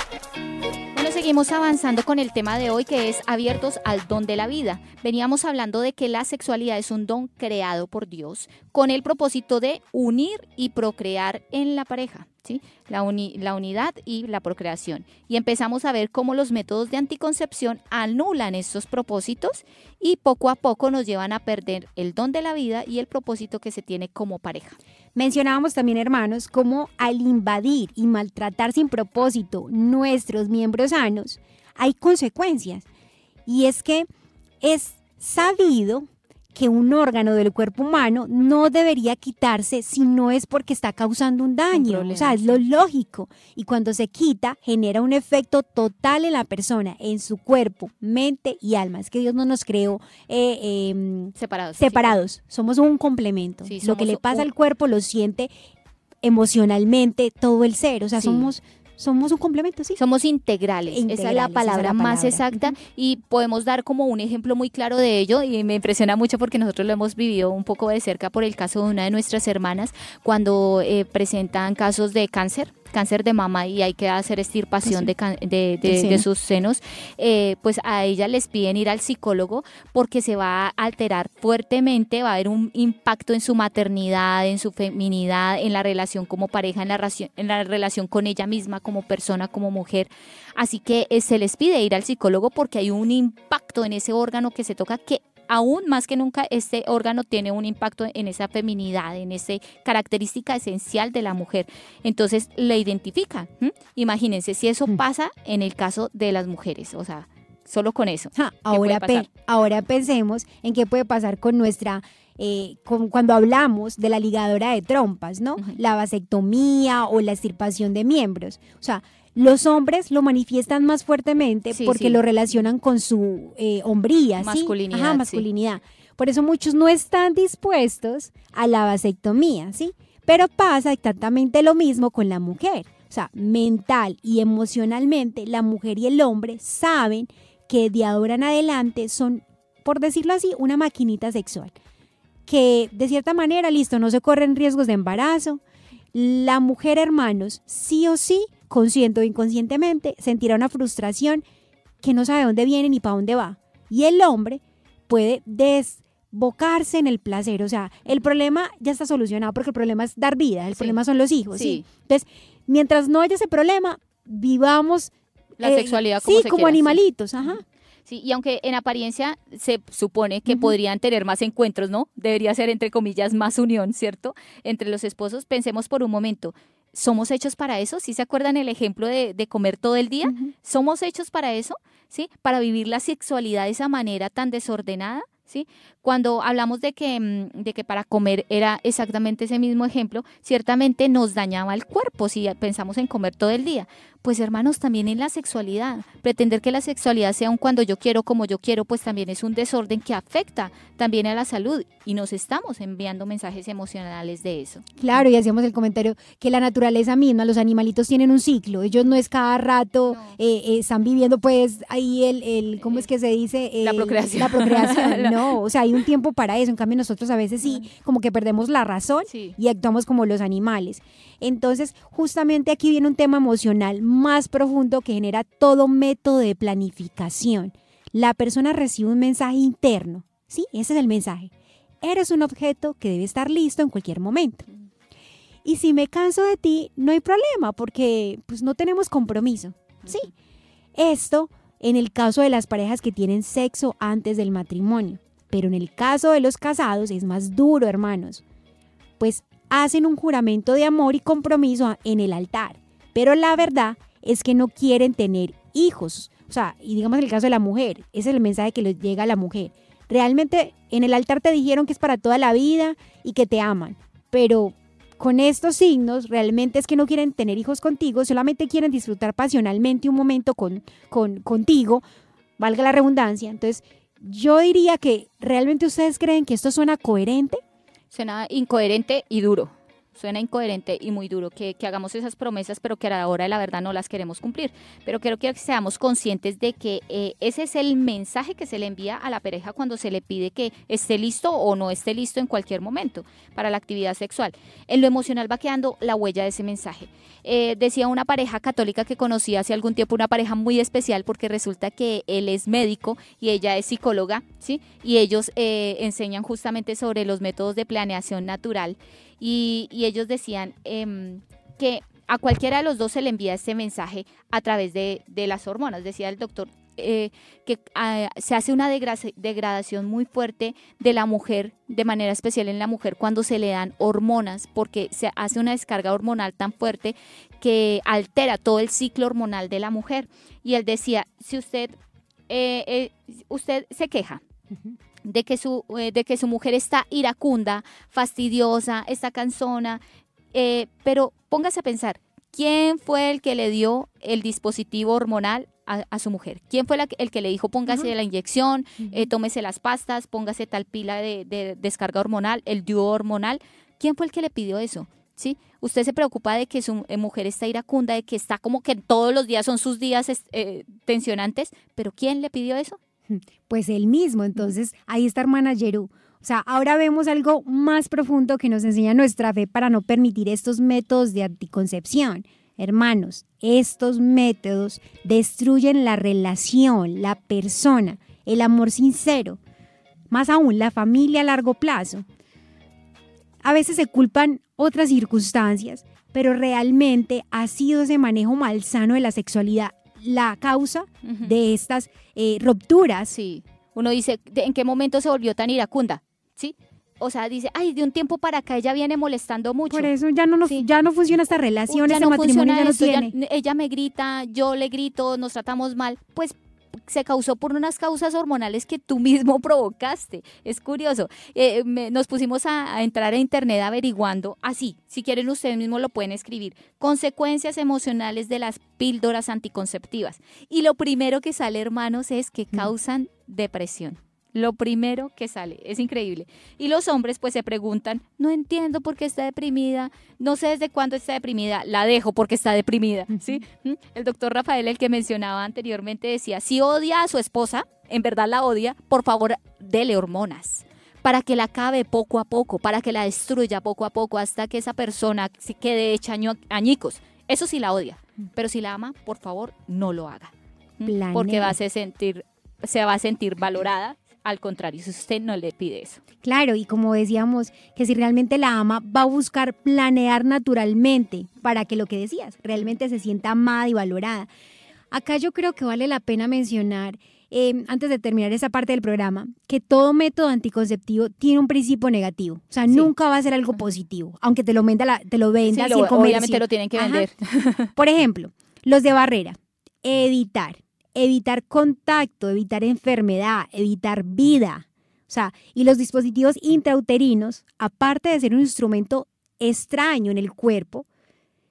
Bueno, seguimos avanzando con el tema de hoy que es abiertos al don de la vida. Veníamos hablando de que la sexualidad es un don creado por Dios con el propósito de unir y procrear en la pareja, ¿sí? La, uni- la unidad y la procreación. Y empezamos a ver cómo los métodos de anticoncepción anulan estos propósitos y poco a poco nos llevan a perder el don de la vida y el propósito que se tiene como pareja. Mencionábamos también, hermanos, cómo al invadir y maltratar sin propósito nuestros miembros sanos, hay consecuencias. Y es que es sabido que un órgano del cuerpo humano no debería quitarse si no es porque está causando un daño. o sea, es lo lógico. Y cuando se quita, genera un efecto total en la persona, en su cuerpo, mente y alma. Es que Dios no nos creó eh, em, Separados. sí. separados, somos un complemento. Sí, lo que le pasa un- al cuerpo lo siente emocionalmente todo el ser, o sea, Sí. somos somos un complemento, sí. Somos integrales, esa es la palabra la más exacta y podemos dar como un ejemplo muy claro de ello y me impresiona mucho porque nosotros lo hemos vivido un poco de cerca por el caso de una de nuestras hermanas cuando eh, presentan casos de cáncer cáncer de mama y hay que hacer extirpación Sí. de, de, de- sus senos, eh, pues a ella les piden ir al psicólogo porque se va a alterar fuertemente, va a haber un impacto en su maternidad, en su feminidad, en la relación como pareja, en la, en la relación con ella misma como persona, como mujer. Así que eh, se les pide ir al psicólogo porque hay un impacto en ese órgano que se toca que aún más que nunca este órgano tiene un impacto en esa feminidad, en esa característica esencial de la mujer. Entonces le identifica. Imagínense si eso Mm. pasa en el caso de las mujeres, o sea, solo con eso. Ahora, pe- ahora pensemos en qué puede pasar con nuestra, eh, con- cuando hablamos de la ligadora de trompas, ¿no? La vasectomía o la extirpación de miembros. O sea, los hombres lo manifiestan más fuertemente Sí, porque sí. lo relacionan con su eh, hombría, ¿sí? Masculinidad, Ajá, masculinidad. Por eso muchos no están dispuestos a la vasectomía, ¿sí? Pero pasa exactamente lo mismo con la mujer. O sea, mental y emocionalmente, la mujer y el hombre saben que de ahora en adelante son, por decirlo así, una maquinita sexual. Que de cierta manera, listo, no se corren riesgos de embarazo. La mujer, hermanos, sí o sí, consciente o inconscientemente, sentirá una frustración que no sabe dónde viene ni para dónde va. Y el hombre puede desbocarse en el placer. O sea, el problema ya está solucionado porque el problema es dar vida, el Sí. problema son los hijos. ¿sí? Sí. Entonces, mientras no haya ese problema, vivamos La eh, sexualidad como Sí, se como sí. animalitos, ajá. Sí, y aunque en apariencia se supone que podrían tener más encuentros, ¿no? Debería ser, entre comillas, más unión, ¿cierto? Entre los esposos. Pensemos por un momento, ¿somos hechos para eso? ¿Sí se acuerdan el ejemplo de, de comer todo el día? ¿Somos hechos para eso? ¿Sí? Para vivir la sexualidad de esa manera tan desordenada. ¿Sí? Cuando hablamos de que, mm, de que para comer era exactamente ese mismo ejemplo, ciertamente nos dañaba el cuerpo si pensamos en comer todo el día. Pues hermanos, también en la sexualidad. Pretender que la sexualidad sea un cuando yo quiero, como yo quiero, pues también es un desorden que afecta también a la salud y nos estamos enviando mensajes emocionales de eso. Claro, y hacíamos el comentario que la naturaleza misma, los animalitos tienen un ciclo, ellos no es cada rato, No. eh, eh, están viviendo pues ahí el, el, ¿cómo es que se dice? La procreación. La procreación, *laughs* no, o sea, hay un tiempo para eso, en cambio nosotros a veces sí, como que perdemos la razón Sí. y actuamos como los animales. Entonces, justamente aquí viene un tema emocional más profundo que genera todo método de planificación. La persona recibe un mensaje interno, ¿sí? Ese es el mensaje. Eres un objeto que debe estar listo en cualquier momento. Y si me canso de ti, no hay problema porque pues no tenemos compromiso. Sí. Esto en el caso de las parejas que tienen sexo antes del matrimonio. Pero en el caso de los casados es más duro, hermanos. Pues hacen un juramento de amor y compromiso en el altar. Pero la verdad es que no quieren tener hijos. O sea, y digamos el caso de la mujer, ese es el mensaje que les llega a la mujer. Realmente en el altar te dijeron que es para toda la vida y que te aman. Pero con estos signos realmente es que no quieren tener hijos contigo, solamente quieren disfrutar pasionalmente un momento con, con, contigo, valga la redundancia. Entonces, yo diría que realmente ustedes creen que esto suena coherente. Suena incoherente y duro. Suena incoherente y muy duro que, hagamos esas promesas, pero que a la hora de la verdad no las queremos cumplir. Pero quiero que seamos conscientes de que eh, ese es el mensaje que se le envía a la pareja cuando se le pide que esté listo o no esté listo en cualquier momento para la actividad sexual. En lo emocional va quedando la huella de ese mensaje. Eh, decía una pareja católica que conocí hace algún tiempo, una pareja muy especial porque resulta que él es médico y ella es psicóloga, ¿sí? Y ellos eh, enseñan justamente sobre los métodos de planeación natural y, y ellos decían em, que a cualquiera de los dos se le envía este mensaje a través de, las hormonas. Decía el doctor eh, que ah, se hace una degra- degradación muy fuerte de la mujer, de manera especial en la mujer, cuando se le dan hormonas, porque se hace una descarga hormonal tan fuerte que altera todo el ciclo hormonal de la mujer. Y él decía, si usted, eh, eh, usted se queja de que su, eh, de que su mujer está iracunda, fastidiosa, está cansona, eh, pero póngase a pensar, ¿quién fue el que le dio el dispositivo hormonal a, a su mujer? ¿Quién fue la el que le dijo póngase la inyección, eh, tómese las pastas, póngase tal pila de, de descarga hormonal, el dúo hormonal? ¿Quién fue el que le pidió eso? ¿Sí? Usted se preocupa de que su eh, mujer está iracunda, de que está como que todos los días son sus días es- eh, tensionantes, pero ¿quién le pidió eso? *laughs* Pues él mismo, entonces ahí está hermana Yerú. O sea, ahora vemos algo más profundo que nos enseña nuestra fe para no permitir estos métodos de anticoncepción. Hermanos, estos métodos destruyen la relación, la persona, el amor sincero, más aún la familia a largo plazo. A veces se culpan otras circunstancias, pero realmente ha sido ese manejo malsano de la sexualidad la causa de estas eh, rupturas. Sí. Uno dice, ¿de- ¿en qué momento se volvió tan iracunda? ¿Sí? O sea, dice, ay, de un tiempo para acá ella viene molestando mucho. Por eso ya no, nos- Sí. ya no funciona esta relación, ya este no matrimonio funciona ya no esto, ya- tiene. ella me grita, yo le grito, nos tratamos mal. Pues se causó por unas causas hormonales que tú mismo *laughs* provocaste. Es curioso. Eh, me- nos pusimos a, a entrar a internet averiguando, así, si quieren ustedes mismos lo pueden escribir, consecuencias emocionales de las píldoras anticonceptivas. Y lo primero que sale, hermanos, es que causan depresión. Lo primero que sale, es increíble. Y los hombres pues se preguntan, no entiendo por qué está deprimida, no sé desde cuándo está deprimida, la dejo porque está deprimida, ¿sí? ¿Mm? El doctor Rafael, el que mencionaba anteriormente, decía, si odia a su esposa, en verdad la odia, por favor, dele hormonas para que la acabe poco a poco, para que la destruya poco a poco, hasta que esa persona se quede hecha añicos. Eso sí la odia, pero si la ama, por favor, no lo haga. Porque va a se sentir, se va a sentir valorada. Al contrario, si usted no le pide eso. Claro, y como decíamos, que si realmente la ama, va a buscar planear naturalmente para que lo que decías, realmente se sienta amada y valorada. Acá yo creo que vale la pena mencionar, eh, antes de terminar esa parte del programa, que todo método anticonceptivo tiene un principio negativo. O sea, Sí. nunca va a ser algo positivo, aunque te lo venda, la, te lo venda Sí, lo- obviamente lo tienen que Ajá. vender. Por ejemplo, los de barrera, evitar, evitar contacto, evitar enfermedad, evitar vida. O sea, y los dispositivos intrauterinos, aparte de ser un instrumento extraño en el cuerpo,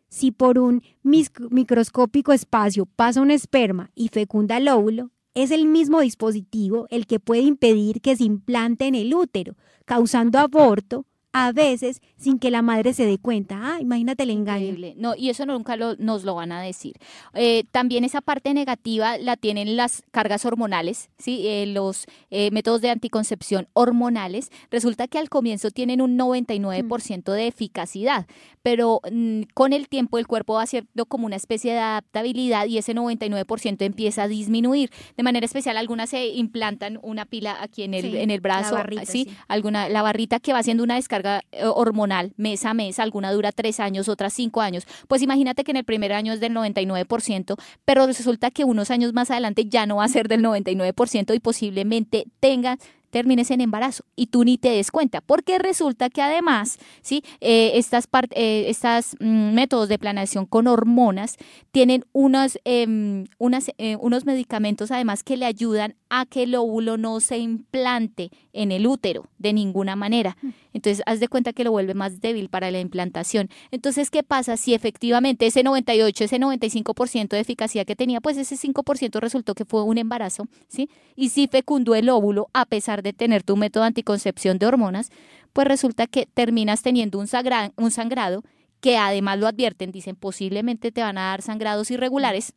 si por un microscópico espacio pasa un esperma y fecunda el óvulo, es el mismo dispositivo el que puede impedir que se implante en el útero, causando aborto, a veces sin que la madre se dé cuenta. Ah, imagínate el engaño. Increíble. No, y eso nunca lo- nos lo van a decir. Eh, también esa parte negativa la tienen las cargas hormonales, ¿sí? Eh, los eh, métodos de anticoncepción hormonales. Resulta que al comienzo tienen un 99% de eficacidad, pero mm, con el tiempo el cuerpo va haciendo como una especie de adaptabilidad y ese 99% empieza a disminuir. De manera especial, algunas se implantan una pila aquí en el, Sí, en el la brazo, barrita, ¿sí? sí. alguna la barrita que va haciendo una descarga eh, hormonal mes a mes, alguna dura tres años, otras cinco años. Pues imagínate que en el primer año es del 99%, pero resulta que unos años más adelante ya no va a ser del 99% y posiblemente tenga termines en embarazo y tú ni te des cuenta, porque resulta que además, ¿sí? Eh, estas, eh, estas mm, métodos de planeación con hormonas tienen unas, em, unas, eh, unos medicamentos además que le ayudan a que el óvulo no se implante en el útero de ninguna manera. Entonces, haz de cuenta que lo vuelve más débil para la implantación. Entonces, ¿qué pasa si efectivamente ese 98, ese 95% de eficacia que tenía, pues ese 5% resultó que fue un embarazo, ¿sí? Y si fecundó el óvulo a pesar de tener tu método de anticoncepción de hormonas, pues resulta que terminas teniendo un, sagra- un sangrado que además lo advierten, dicen posiblemente te van a dar sangrados irregulares.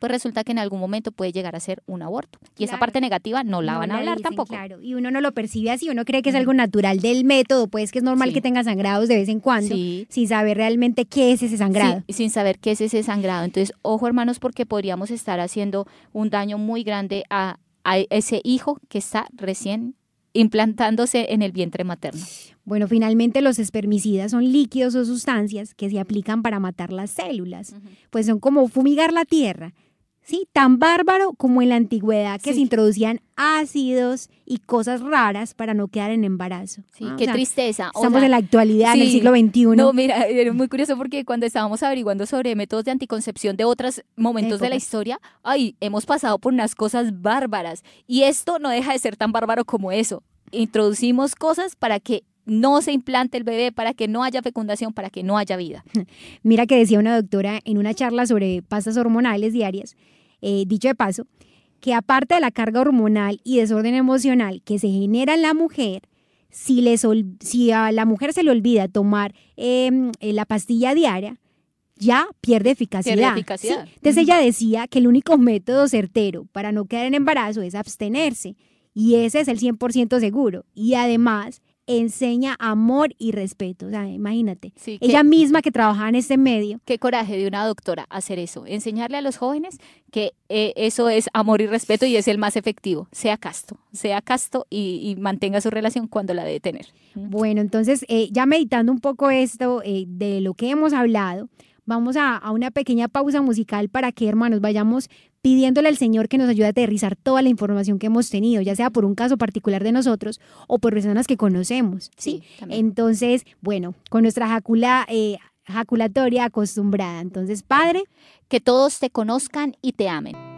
Pues resulta que en algún momento puede llegar a ser un aborto. Y esa parte negativa no la No van a hablar dicen, tampoco. Claro, y uno no lo percibe así, uno cree que es algo natural del método, pues que es normal Sí. que tenga sangrados de vez en cuando, Sí. sin saber realmente qué es ese sangrado. Sí, sin saber qué es ese sangrado. Entonces, ojo hermanos, porque podríamos estar haciendo un daño muy grande a, a ese hijo que está recién implantándose en el vientre materno. Bueno, finalmente los espermicidas son líquidos o sustancias que se aplican para matar las células, pues son como fumigar la tierra. Sí, tan bárbaro como en la antigüedad que Sí. se introducían ácidos y cosas raras para no quedar en embarazo. Sí, Ah, o qué sea, tristeza. O Estamos sea, en la actualidad, en el siglo XXI. No, mira, *laughs* era muy curioso porque cuando estábamos averiguando sobre métodos de anticoncepción de otros momentos de la historia, ay, hemos pasado por unas cosas bárbaras. Y esto no deja de ser tan bárbaro como eso. Introducimos cosas para que no se implante el bebé, para que no haya fecundación, para que no haya vida. *laughs* Mira que decía una doctora en una charla sobre pastas hormonales diarias, eh, dicho de paso, que aparte de la carga hormonal y desorden emocional que se genera en la mujer, si, les si a la mujer se le olvida tomar em, eh, la pastilla diaria, ya pierde eficacidad. Pierde eficacidad. ¿sí? Entonces ella decía que el único método certero para no quedar en embarazo es abstenerse. Y ese es el 100% seguro. Y además enseña amor y respeto. O sea, imagínate. Sí, que- Ella misma que trabajaba en este medio. Qué coraje de una doctora hacer eso, enseñarle a los jóvenes que eh, eso es amor y respeto y es el más efectivo. Sea casto, sea casto y, y mantenga su relación cuando la debe tener. Bueno, entonces, eh, ya meditando un poco esto eh, de lo que hemos hablado, vamos a, a una pequeña pausa musical para que, hermanos, vayamos pidiéndole al Señor que nos ayude a aterrizar toda la información que hemos tenido, ya sea por un caso particular de nosotros o por personas que conocemos. ¿sí? Entonces, bueno, con nuestra jacula, eh, jaculatoria acostumbrada. Entonces, Padre, Que todos te conozcan y te amen.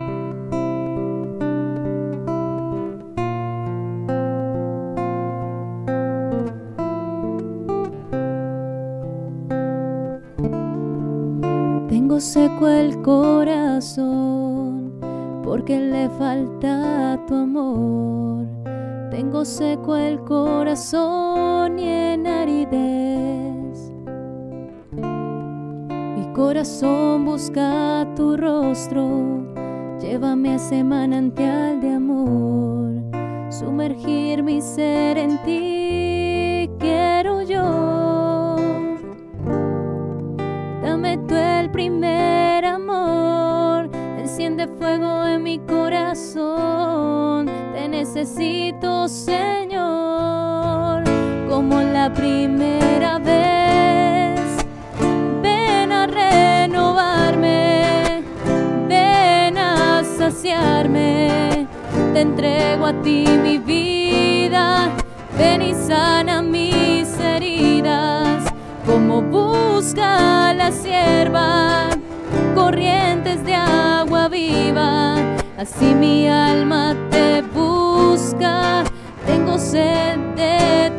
Tengo seco el corazón porque le falta tu amor. Tengo seco el corazón y en aridez. Mi corazón busca tu rostro. Llévame a ese manantial de amor. Sumergir mi ser en ti. Quiero yo. Dame tú el primer amor, enciende fuego en mi corazón. Te necesito, Señor, como la primera vez. Ven a renovarme, ven saciarme. Te entrego a ti mi vida, ven y sana mis heridas, busca la sierva, corrientes de agua viva, así mi alma te busca, tengo sed de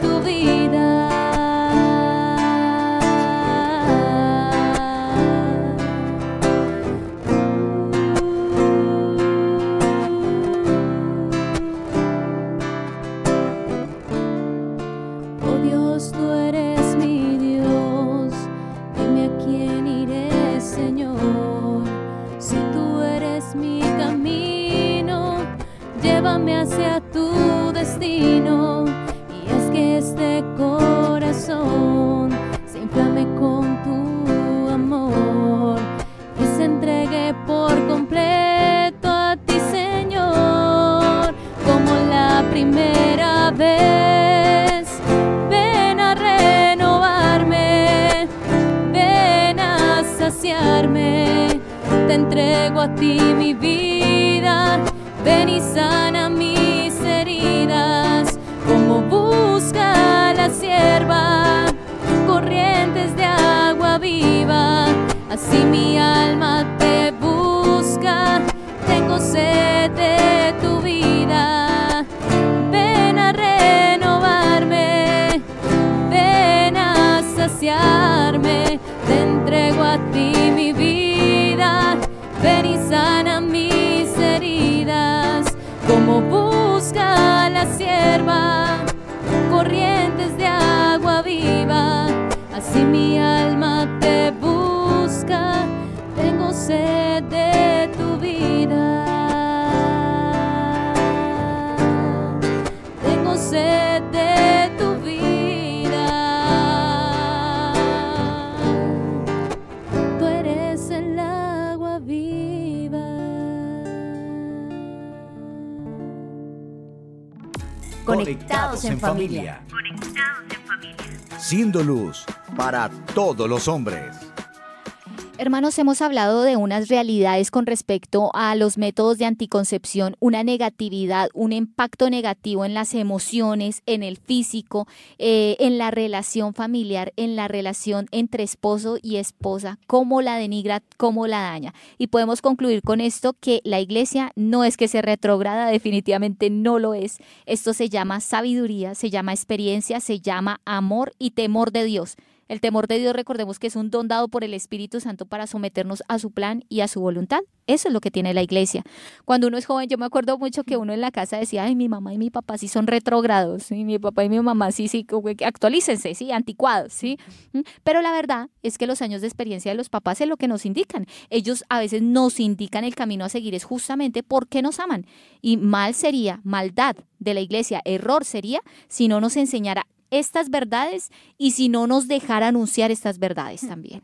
ti mi vida, ven y sana mis heridas, como busca la sierva, corrientes de agua viva. Así mi alma te busca, tengo sed de tu vida. Ven a renovarme, ven a saciarme, te entrego a ti mi vida, como busca la sierva, corrientes de agua viva, así mi alma te busca, tengo sed de Conectados en familia. Siendo luz para todos los hombres. Hermanos, hemos hablado de unas realidades con respecto a los métodos de anticoncepción, una negatividad, un impacto negativo en las emociones, en el físico, eh, en la relación familiar, en la relación entre esposo y esposa, cómo la denigra, cómo la daña. Y podemos concluir con esto que la iglesia no es que se retrograda, definitivamente no lo es. Esto se llama sabiduría, se llama experiencia, se llama amor y temor de Dios. El temor de Dios, recordemos que es un don dado por el Espíritu Santo para someternos a su plan y a su voluntad. Eso es lo que tiene la iglesia. Cuando uno es joven, yo me acuerdo mucho que uno en la casa decía, ay, mi mamá y mi papá sí son retrógrados, y mi papá y mi mamá sí, sí, actualícense, sí, anticuados, sí. ¿Mm? Pero la verdad es que los años de experiencia de los papás es lo que nos indican. Ellos a veces nos indican el camino a seguir, es justamente porque nos aman. Y mal sería, maldad de la iglesia, error sería si no nos enseñara estas verdades y si no nos dejara anunciar estas verdades también.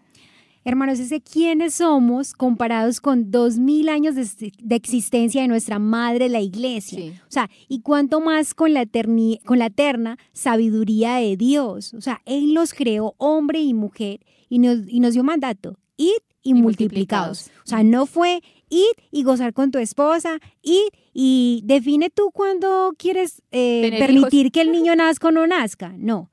Hermanos, ese quiénes somos comparados con dos mil años de, de existencia de nuestra madre, la iglesia. Sí. O sea, y cuánto más con la, eterni- con la eterna sabiduría de Dios. O sea, Él los creó hombre y mujer y nos, y nos dio mandato, id y, Y multiplicados. multiplicados. O sea, no fue id y gozar con tu esposa, id y define tú cuándo quieres eh, permitir que el niño nazca o no nazca. No,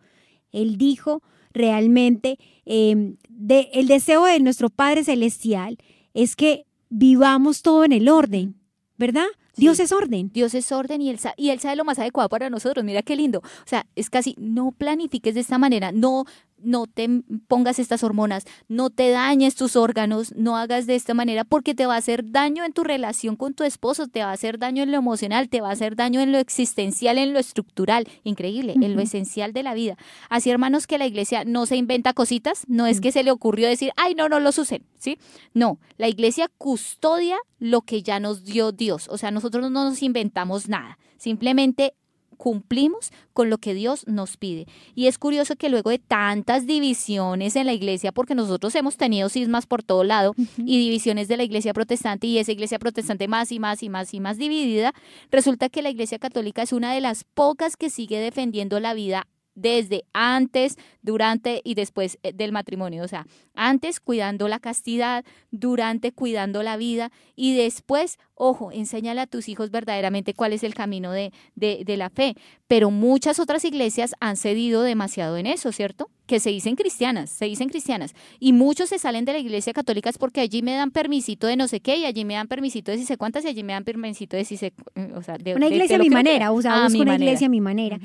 Él dijo realmente, eh, de, el deseo de nuestro Padre Celestial es que vivamos todo en el orden, ¿verdad? Sí. Dios es orden. Dios es orden y él, y él sabe lo más adecuado para nosotros. Mira qué lindo. O sea, es casi, no planifiques de esta manera, no, no te pongas estas hormonas, no te dañes tus órganos, no hagas de esta manera porque te va a hacer daño en tu relación con tu esposo, te va a hacer daño en lo emocional, te va a hacer daño en lo existencial, en lo estructural, increíble, en lo esencial de la vida. Así, hermanos, que la iglesia no se inventa cositas, no es que se le ocurrió decir, ay, no, no los usen, ¿sí? No, la iglesia custodia lo que ya nos dio Dios. O sea, nosotros no nos inventamos nada. Simplemente cumplimos con lo que Dios nos pide. Y es curioso que luego de tantas divisiones en la iglesia, porque nosotros hemos tenido cismas por todo lado y divisiones de la iglesia protestante y esa iglesia protestante más y más y más y más dividida, resulta que la iglesia católica es una de las pocas que sigue defendiendo la vida desde antes, durante y después eh, del matrimonio. O sea, antes cuidando la castidad, durante cuidando la vida y después, ojo, enséñale a tus hijos verdaderamente cuál es el camino de, de, de la fe. Pero muchas otras iglesias han cedido demasiado en eso, ¿cierto? que se dicen cristianas, se dicen cristianas, y muchos se salen de la iglesia católica es porque allí me dan permisito de no sé qué, y allí me dan permisito de si sé cuántas, y allí me dan permisito de si sé, o sea, de, Una iglesia a mi manera, o sea, busco una manera. iglesia a mi manera.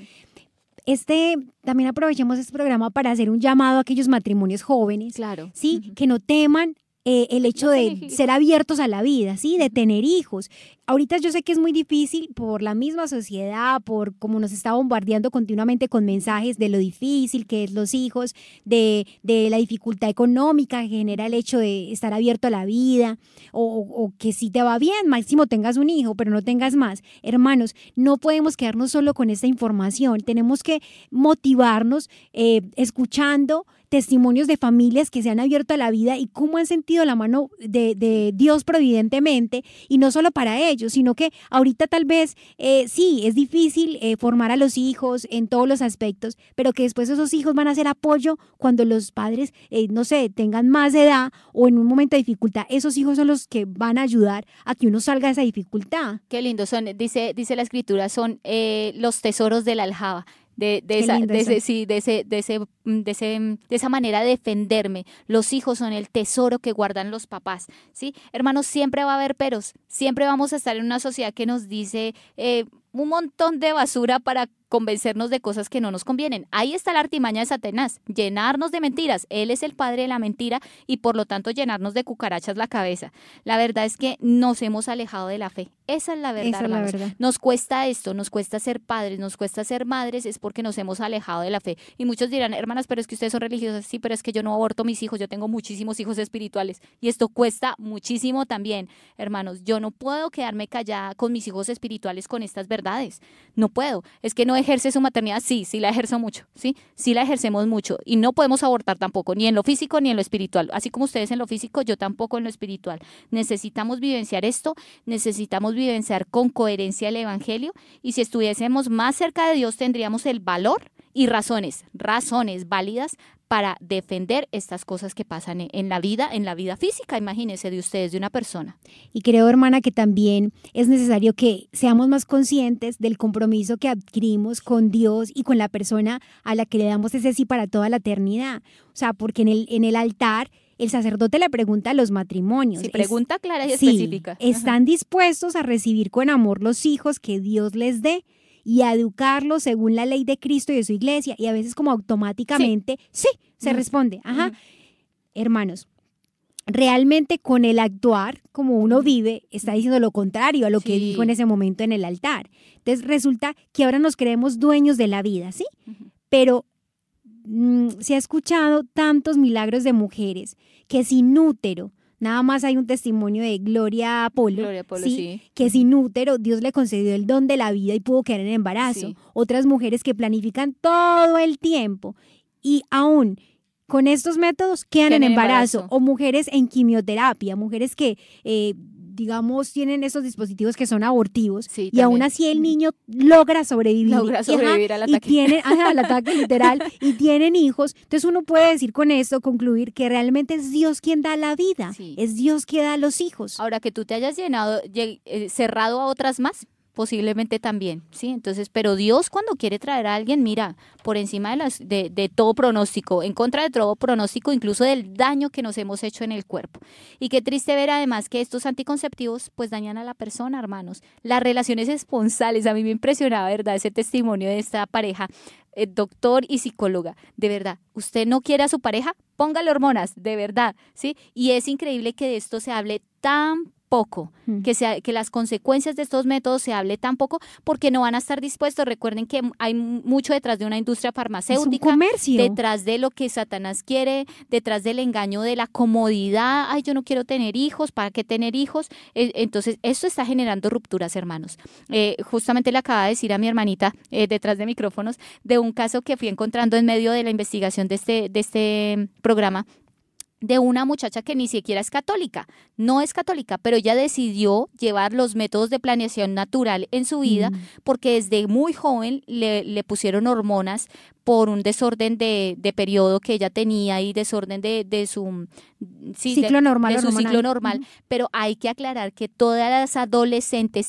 Este, también aprovechemos este programa para hacer un llamado a aquellos matrimonios jóvenes, Claro. ¿sí? Que no teman eh, el hecho de ser abiertos a la vida, ¿sí? De tener hijos. Ahorita yo sé que es muy difícil por la misma sociedad, por cómo nos está bombardeando continuamente con mensajes de lo difícil que es los hijos, de, de la dificultad económica que genera el hecho de estar abierto a la vida, o, o que si te va bien, máximo tengas un hijo, pero no tengas más. Hermanos, no podemos quedarnos solo con esta información, tenemos que motivarnos eh, escuchando testimonios de familias que se han abierto a la vida y cómo han sentido la mano de, Dios providentemente y no solo para ellos, sino que ahorita tal vez eh, sí, es difícil eh, formar a los hijos en todos los aspectos, pero que después esos hijos van a ser apoyo cuando los padres, eh, no sé, tengan más edad o en un momento de dificultad, esos hijos son los que van a ayudar a que uno salga de esa dificultad. Qué lindo son, dice, dice la escritura, son eh, los tesoros de la aljaba. De, de esa, de ese, sí, de ese, de ese, mm, de ese, mm, de esa manera de defenderme. Los hijos son el tesoro que guardan los papás, ¿sí? Hermanos, siempre va a haber peros, siempre vamos a estar en una sociedad que nos dice eh, un montón de basura para convencernos de cosas que no nos convienen. Ahí está la artimaña de Satanás, llenarnos de mentiras. Él es el padre de la mentira y por lo tanto llenarnos de cucarachas la cabeza. La verdad es que nos hemos alejado de la fe. Esa es la verdad, Esa es la hermanos. verdad. Nos cuesta esto, nos cuesta ser padres, nos cuesta ser madres, es porque nos hemos alejado de la fe. Y muchos dirán, hermanas, pero es que ustedes son religiosas, sí, pero es que yo no aborto mis hijos, yo tengo muchísimos hijos espirituales. Y esto cuesta muchísimo también, hermanos. Yo no puedo quedarme callada con mis hijos espirituales con estas verdades. No puedo. Es que no ejerce su maternidad, sí, sí la ejerzo mucho, sí, sí la ejercemos mucho. Y no podemos abortar tampoco, ni en lo físico ni en lo espiritual. Así como ustedes en lo físico, yo tampoco en lo espiritual. Necesitamos vivenciar esto, necesitamos vivenciar con coherencia el Evangelio y si estuviésemos más cerca de Dios tendríamos el valor y razones, razones válidas para defender estas cosas que pasan en- en la vida, en la vida física, imagínense de ustedes, de una persona. Y creo, hermana, que también es necesario que seamos más conscientes del compromiso que adquirimos con Dios y con la persona a la que le damos ese sí para toda la eternidad. O sea, porque en el, en el altar el sacerdote le pregunta a los matrimonios. Es- pregunta clara y sí, específica. ¿Están dispuestos a recibir con amor los hijos que Dios les dé? y a educarlos según la ley de Cristo y de su iglesia. Y a veces como automáticamente, sí, se responde. Ajá. Hermanos, realmente con el actuar, como uno vive, está diciendo lo contrario a lo que Sí. dijo en ese momento en el altar. Entonces resulta que ahora nos creemos dueños de la vida, ¿sí? Pero mm, se ha escuchado tantos milagros de mujeres que sin útero, nada más hay un testimonio de Gloria Polo, ¿sí? sí. que sin útero Dios le concedió el don de la vida y pudo quedar en embarazo. Sí. Otras mujeres que planifican todo el tiempo y aún con estos métodos quedan Quedan en embarazo. O mujeres en quimioterapia, mujeres que, eh, digamos, tienen estos dispositivos que son abortivos Sí, y aún también. así el niño logra sobrevivir. Logra Y, ajá, al Y ataque. tienen, ajá, al *laughs* ataque literal y tienen hijos. Entonces uno puede decir con esto, concluir que realmente es Dios quien da la vida, Sí. es Dios quien da los hijos. Ahora que tú te hayas llenado, lle- eh, cerrado a otras más, posiblemente también, ¿sí? Entonces, pero Dios cuando quiere traer a alguien, mira, por encima de, las, de, todo pronóstico, en contra de todo pronóstico, incluso del daño que nos hemos hecho en el cuerpo. Y qué triste ver además que estos anticonceptivos pues dañan a la persona, hermanos. Las relaciones esponsales, a mí me impresionaba, ¿verdad? Ese testimonio de esta pareja, eh, doctor y psicóloga, de verdad, usted no quiere a su pareja, póngale hormonas, de verdad, ¿sí? Y es increíble que de esto se hable tan poco, Mm. que, sea, que las consecuencias de estos métodos se hable tan poco, porque no van a estar dispuestos. Recuerden que hay mucho detrás de una industria farmacéutica, comercio. detrás de lo que Satanás quiere, detrás del engaño de la comodidad, ay, yo no quiero tener hijos, ¿para qué tener hijos? Eh, Entonces, esto está generando rupturas, hermanos. Eh, justamente le acaba de decir a mi hermanita, eh, detrás de micrófonos, de un caso que fui encontrando en medio de la investigación de este, de este programa, de una muchacha que ni siquiera es católica, no es católica, pero ella decidió llevar los métodos de planeación natural en su vida Mm. porque desde muy joven le, le pusieron hormonas por un desorden de, de periodo que ella tenía y desorden de, de su sí, de- Ciclo normal, de su ciclo normal. Pero hay que aclarar que todas las adolescentes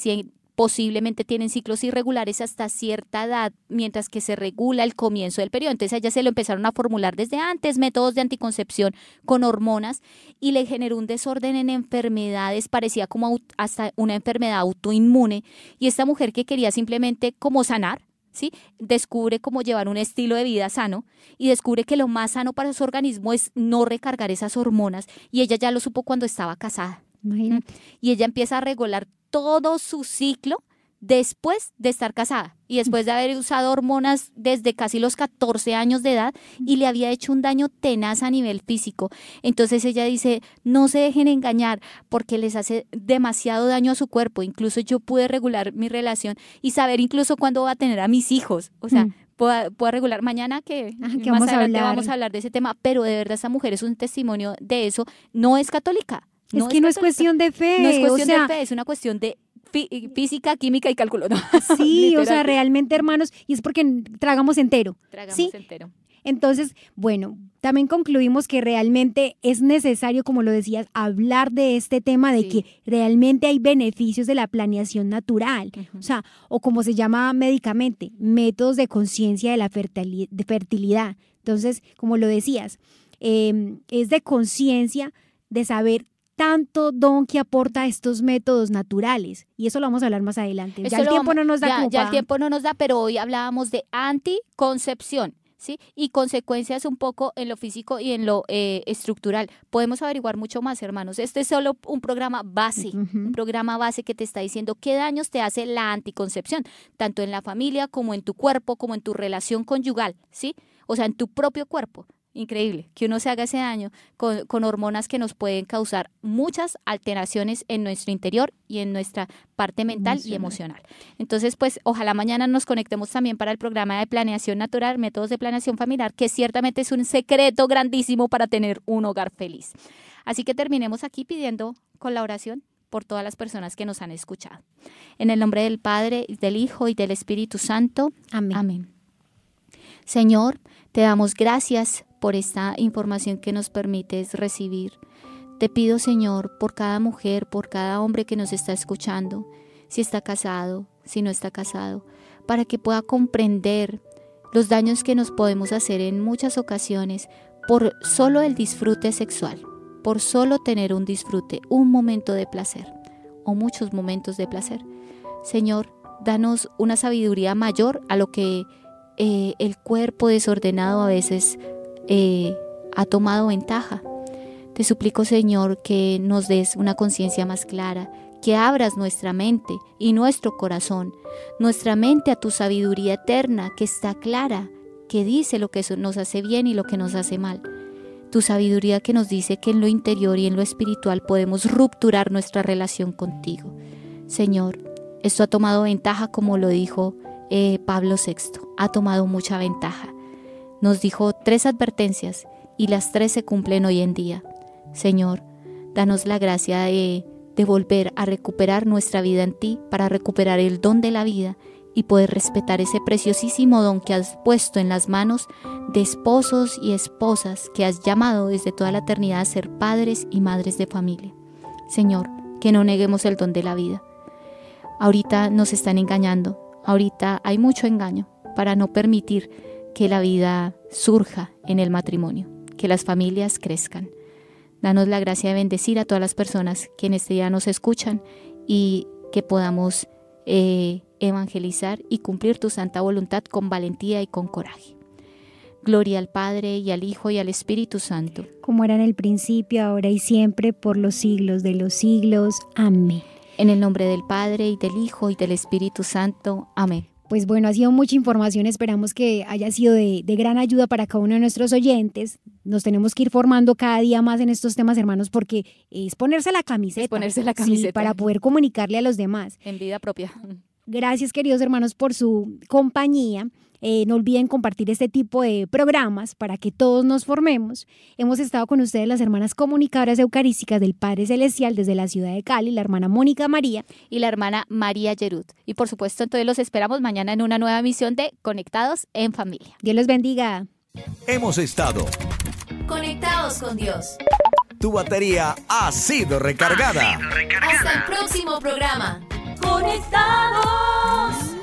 posiblemente tienen ciclos irregulares hasta cierta edad, mientras que se regula el comienzo del periodo. Entonces a ella se lo empezaron a formular desde antes, métodos de anticoncepción con hormonas, y le generó un desorden en enfermedades, parecía como hasta una enfermedad autoinmune. Y esta mujer que quería simplemente como sanar, ¿sí? Descubre cómo llevar un estilo de vida sano y descubre que lo más sano para su organismo es no recargar esas hormonas. Y ella ya lo supo cuando estaba casada Imagínate. y ella empieza a regular todo su ciclo después de estar casada y después de haber usado hormonas desde casi los 14 años de edad y le había hecho un daño tenaz a nivel físico. Entonces ella dice, no se dejen engañar porque les hace demasiado daño a su cuerpo. Incluso yo pude regular mi relación y saber incluso cuándo va a tener a mis hijos. O sea, Mm. puedo, puedo regular mañana que, Ajá, que más vamos a adelante hablar. vamos a hablar de ese tema, pero de verdad esta mujer es un testimonio de eso. No es católica. Es que no es cuestión de fe. No es cuestión o sea, de fe, es una cuestión de fí- física, química y cálculo. ¿no? *laughs* Sí, o sea, realmente, hermanos, y es porque tragamos entero. Tragamos sí. entero. Entonces, bueno, también concluimos que realmente es necesario, como lo decías, hablar de este tema de Sí. que realmente hay beneficios de la planeación natural. O sea, o como se llama médicamente, métodos de conciencia de la de fertilidad. Entonces, como lo decías, eh, es de conciencia de saber tanto don que aporta estos métodos naturales. Y eso lo vamos a hablar más adelante. Eso ya el tiempo vamos- no nos da ya, como ya el tiempo no nos da, pero hoy hablábamos de anticoncepción. ¿Sí? Y consecuencias un poco en lo físico y en lo eh, estructural. Podemos averiguar mucho más, hermanos. Este es solo un programa base, un programa base que te está diciendo qué daños te hace la anticoncepción, tanto en la familia como en tu cuerpo, como en tu relación conyugal, ¿sí? O sea, en tu propio cuerpo. Increíble que uno se haga ese daño con, con hormonas que nos pueden causar muchas alteraciones en nuestro interior y en nuestra parte mental y emocional. Entonces, pues ojalá mañana nos conectemos también para el programa de planeación natural, métodos de planeación familiar, que ciertamente es un secreto grandísimo para tener un hogar feliz. Así que terminemos aquí pidiendo con la oración por todas las personas que nos han escuchado. En el nombre del Padre, del Hijo y del Espíritu Santo. Amén. Amén. Señor, te damos gracias por esta información que nos permites recibir. Te pido, Señor, por cada mujer, por cada hombre que nos está escuchando, si está casado, si no está casado, para que pueda comprender los daños que nos podemos hacer en muchas ocasiones por solo el disfrute sexual, por solo tener un disfrute, un momento de placer o muchos momentos de placer. Señor, danos una sabiduría mayor a lo que eh, el cuerpo desordenado a veces eh, ha tomado ventaja. Te suplico, Señor, que nos des una conciencia más clara, que abras nuestra mente y nuestro corazón, nuestra mente a tu sabiduría eterna que está clara, que dice lo que nos hace bien y lo que nos hace mal. Tu sabiduría que nos dice que en lo interior y en lo espiritual podemos rupturar nuestra relación contigo. Señor, esto ha tomado ventaja como lo dijo eh, Pablo VI, ha tomado mucha ventaja. Nos dijo tres advertencias y las tres se cumplen hoy en día. Señor, danos la gracia de, de volver a recuperar nuestra vida en ti para recuperar el don de la vida y poder respetar ese preciosísimo don que has puesto en las manos de esposos y esposas que has llamado desde toda la eternidad a ser padres y madres de familia. Señor, que no neguemos el don de la vida. Ahorita nos están engañando, ahorita hay mucho engaño para no permitir que la vida surja en el matrimonio, que las familias crezcan. Danos la gracia de bendecir a todas las personas que en este día nos escuchan y que podamos eh, evangelizar y cumplir tu santa voluntad con valentía y con coraje. Gloria al Padre y al Hijo y al Espíritu Santo. Como era en el principio, ahora y siempre, por los siglos de los siglos. Amén. En el nombre del Padre y del Hijo y del Espíritu Santo. Amén. Pues bueno, ha sido mucha información, esperamos que haya sido de, de, gran ayuda para cada uno de nuestros oyentes. Nos tenemos que ir formando cada día más en estos temas, hermanos, porque es ponerse la camiseta. Es ponerse la camiseta. Sí, para poder comunicarle a los demás. En vida propia. Gracias, queridos hermanos, por su compañía. Eh, no olviden compartir este tipo de programas para que todos nos formemos. Hemos estado con ustedes las hermanas comunicadoras eucarísticas del Padre Celestial desde la ciudad de Cali, la hermana Mónica María. y la hermana María Yerut. Y por supuesto, entonces los esperamos mañana en una nueva emisión de Conectados en Familia. Dios los bendiga. Hemos estado. Conectados con Dios. Tu batería ha sido recargada. Hasta el próximo programa. Conectados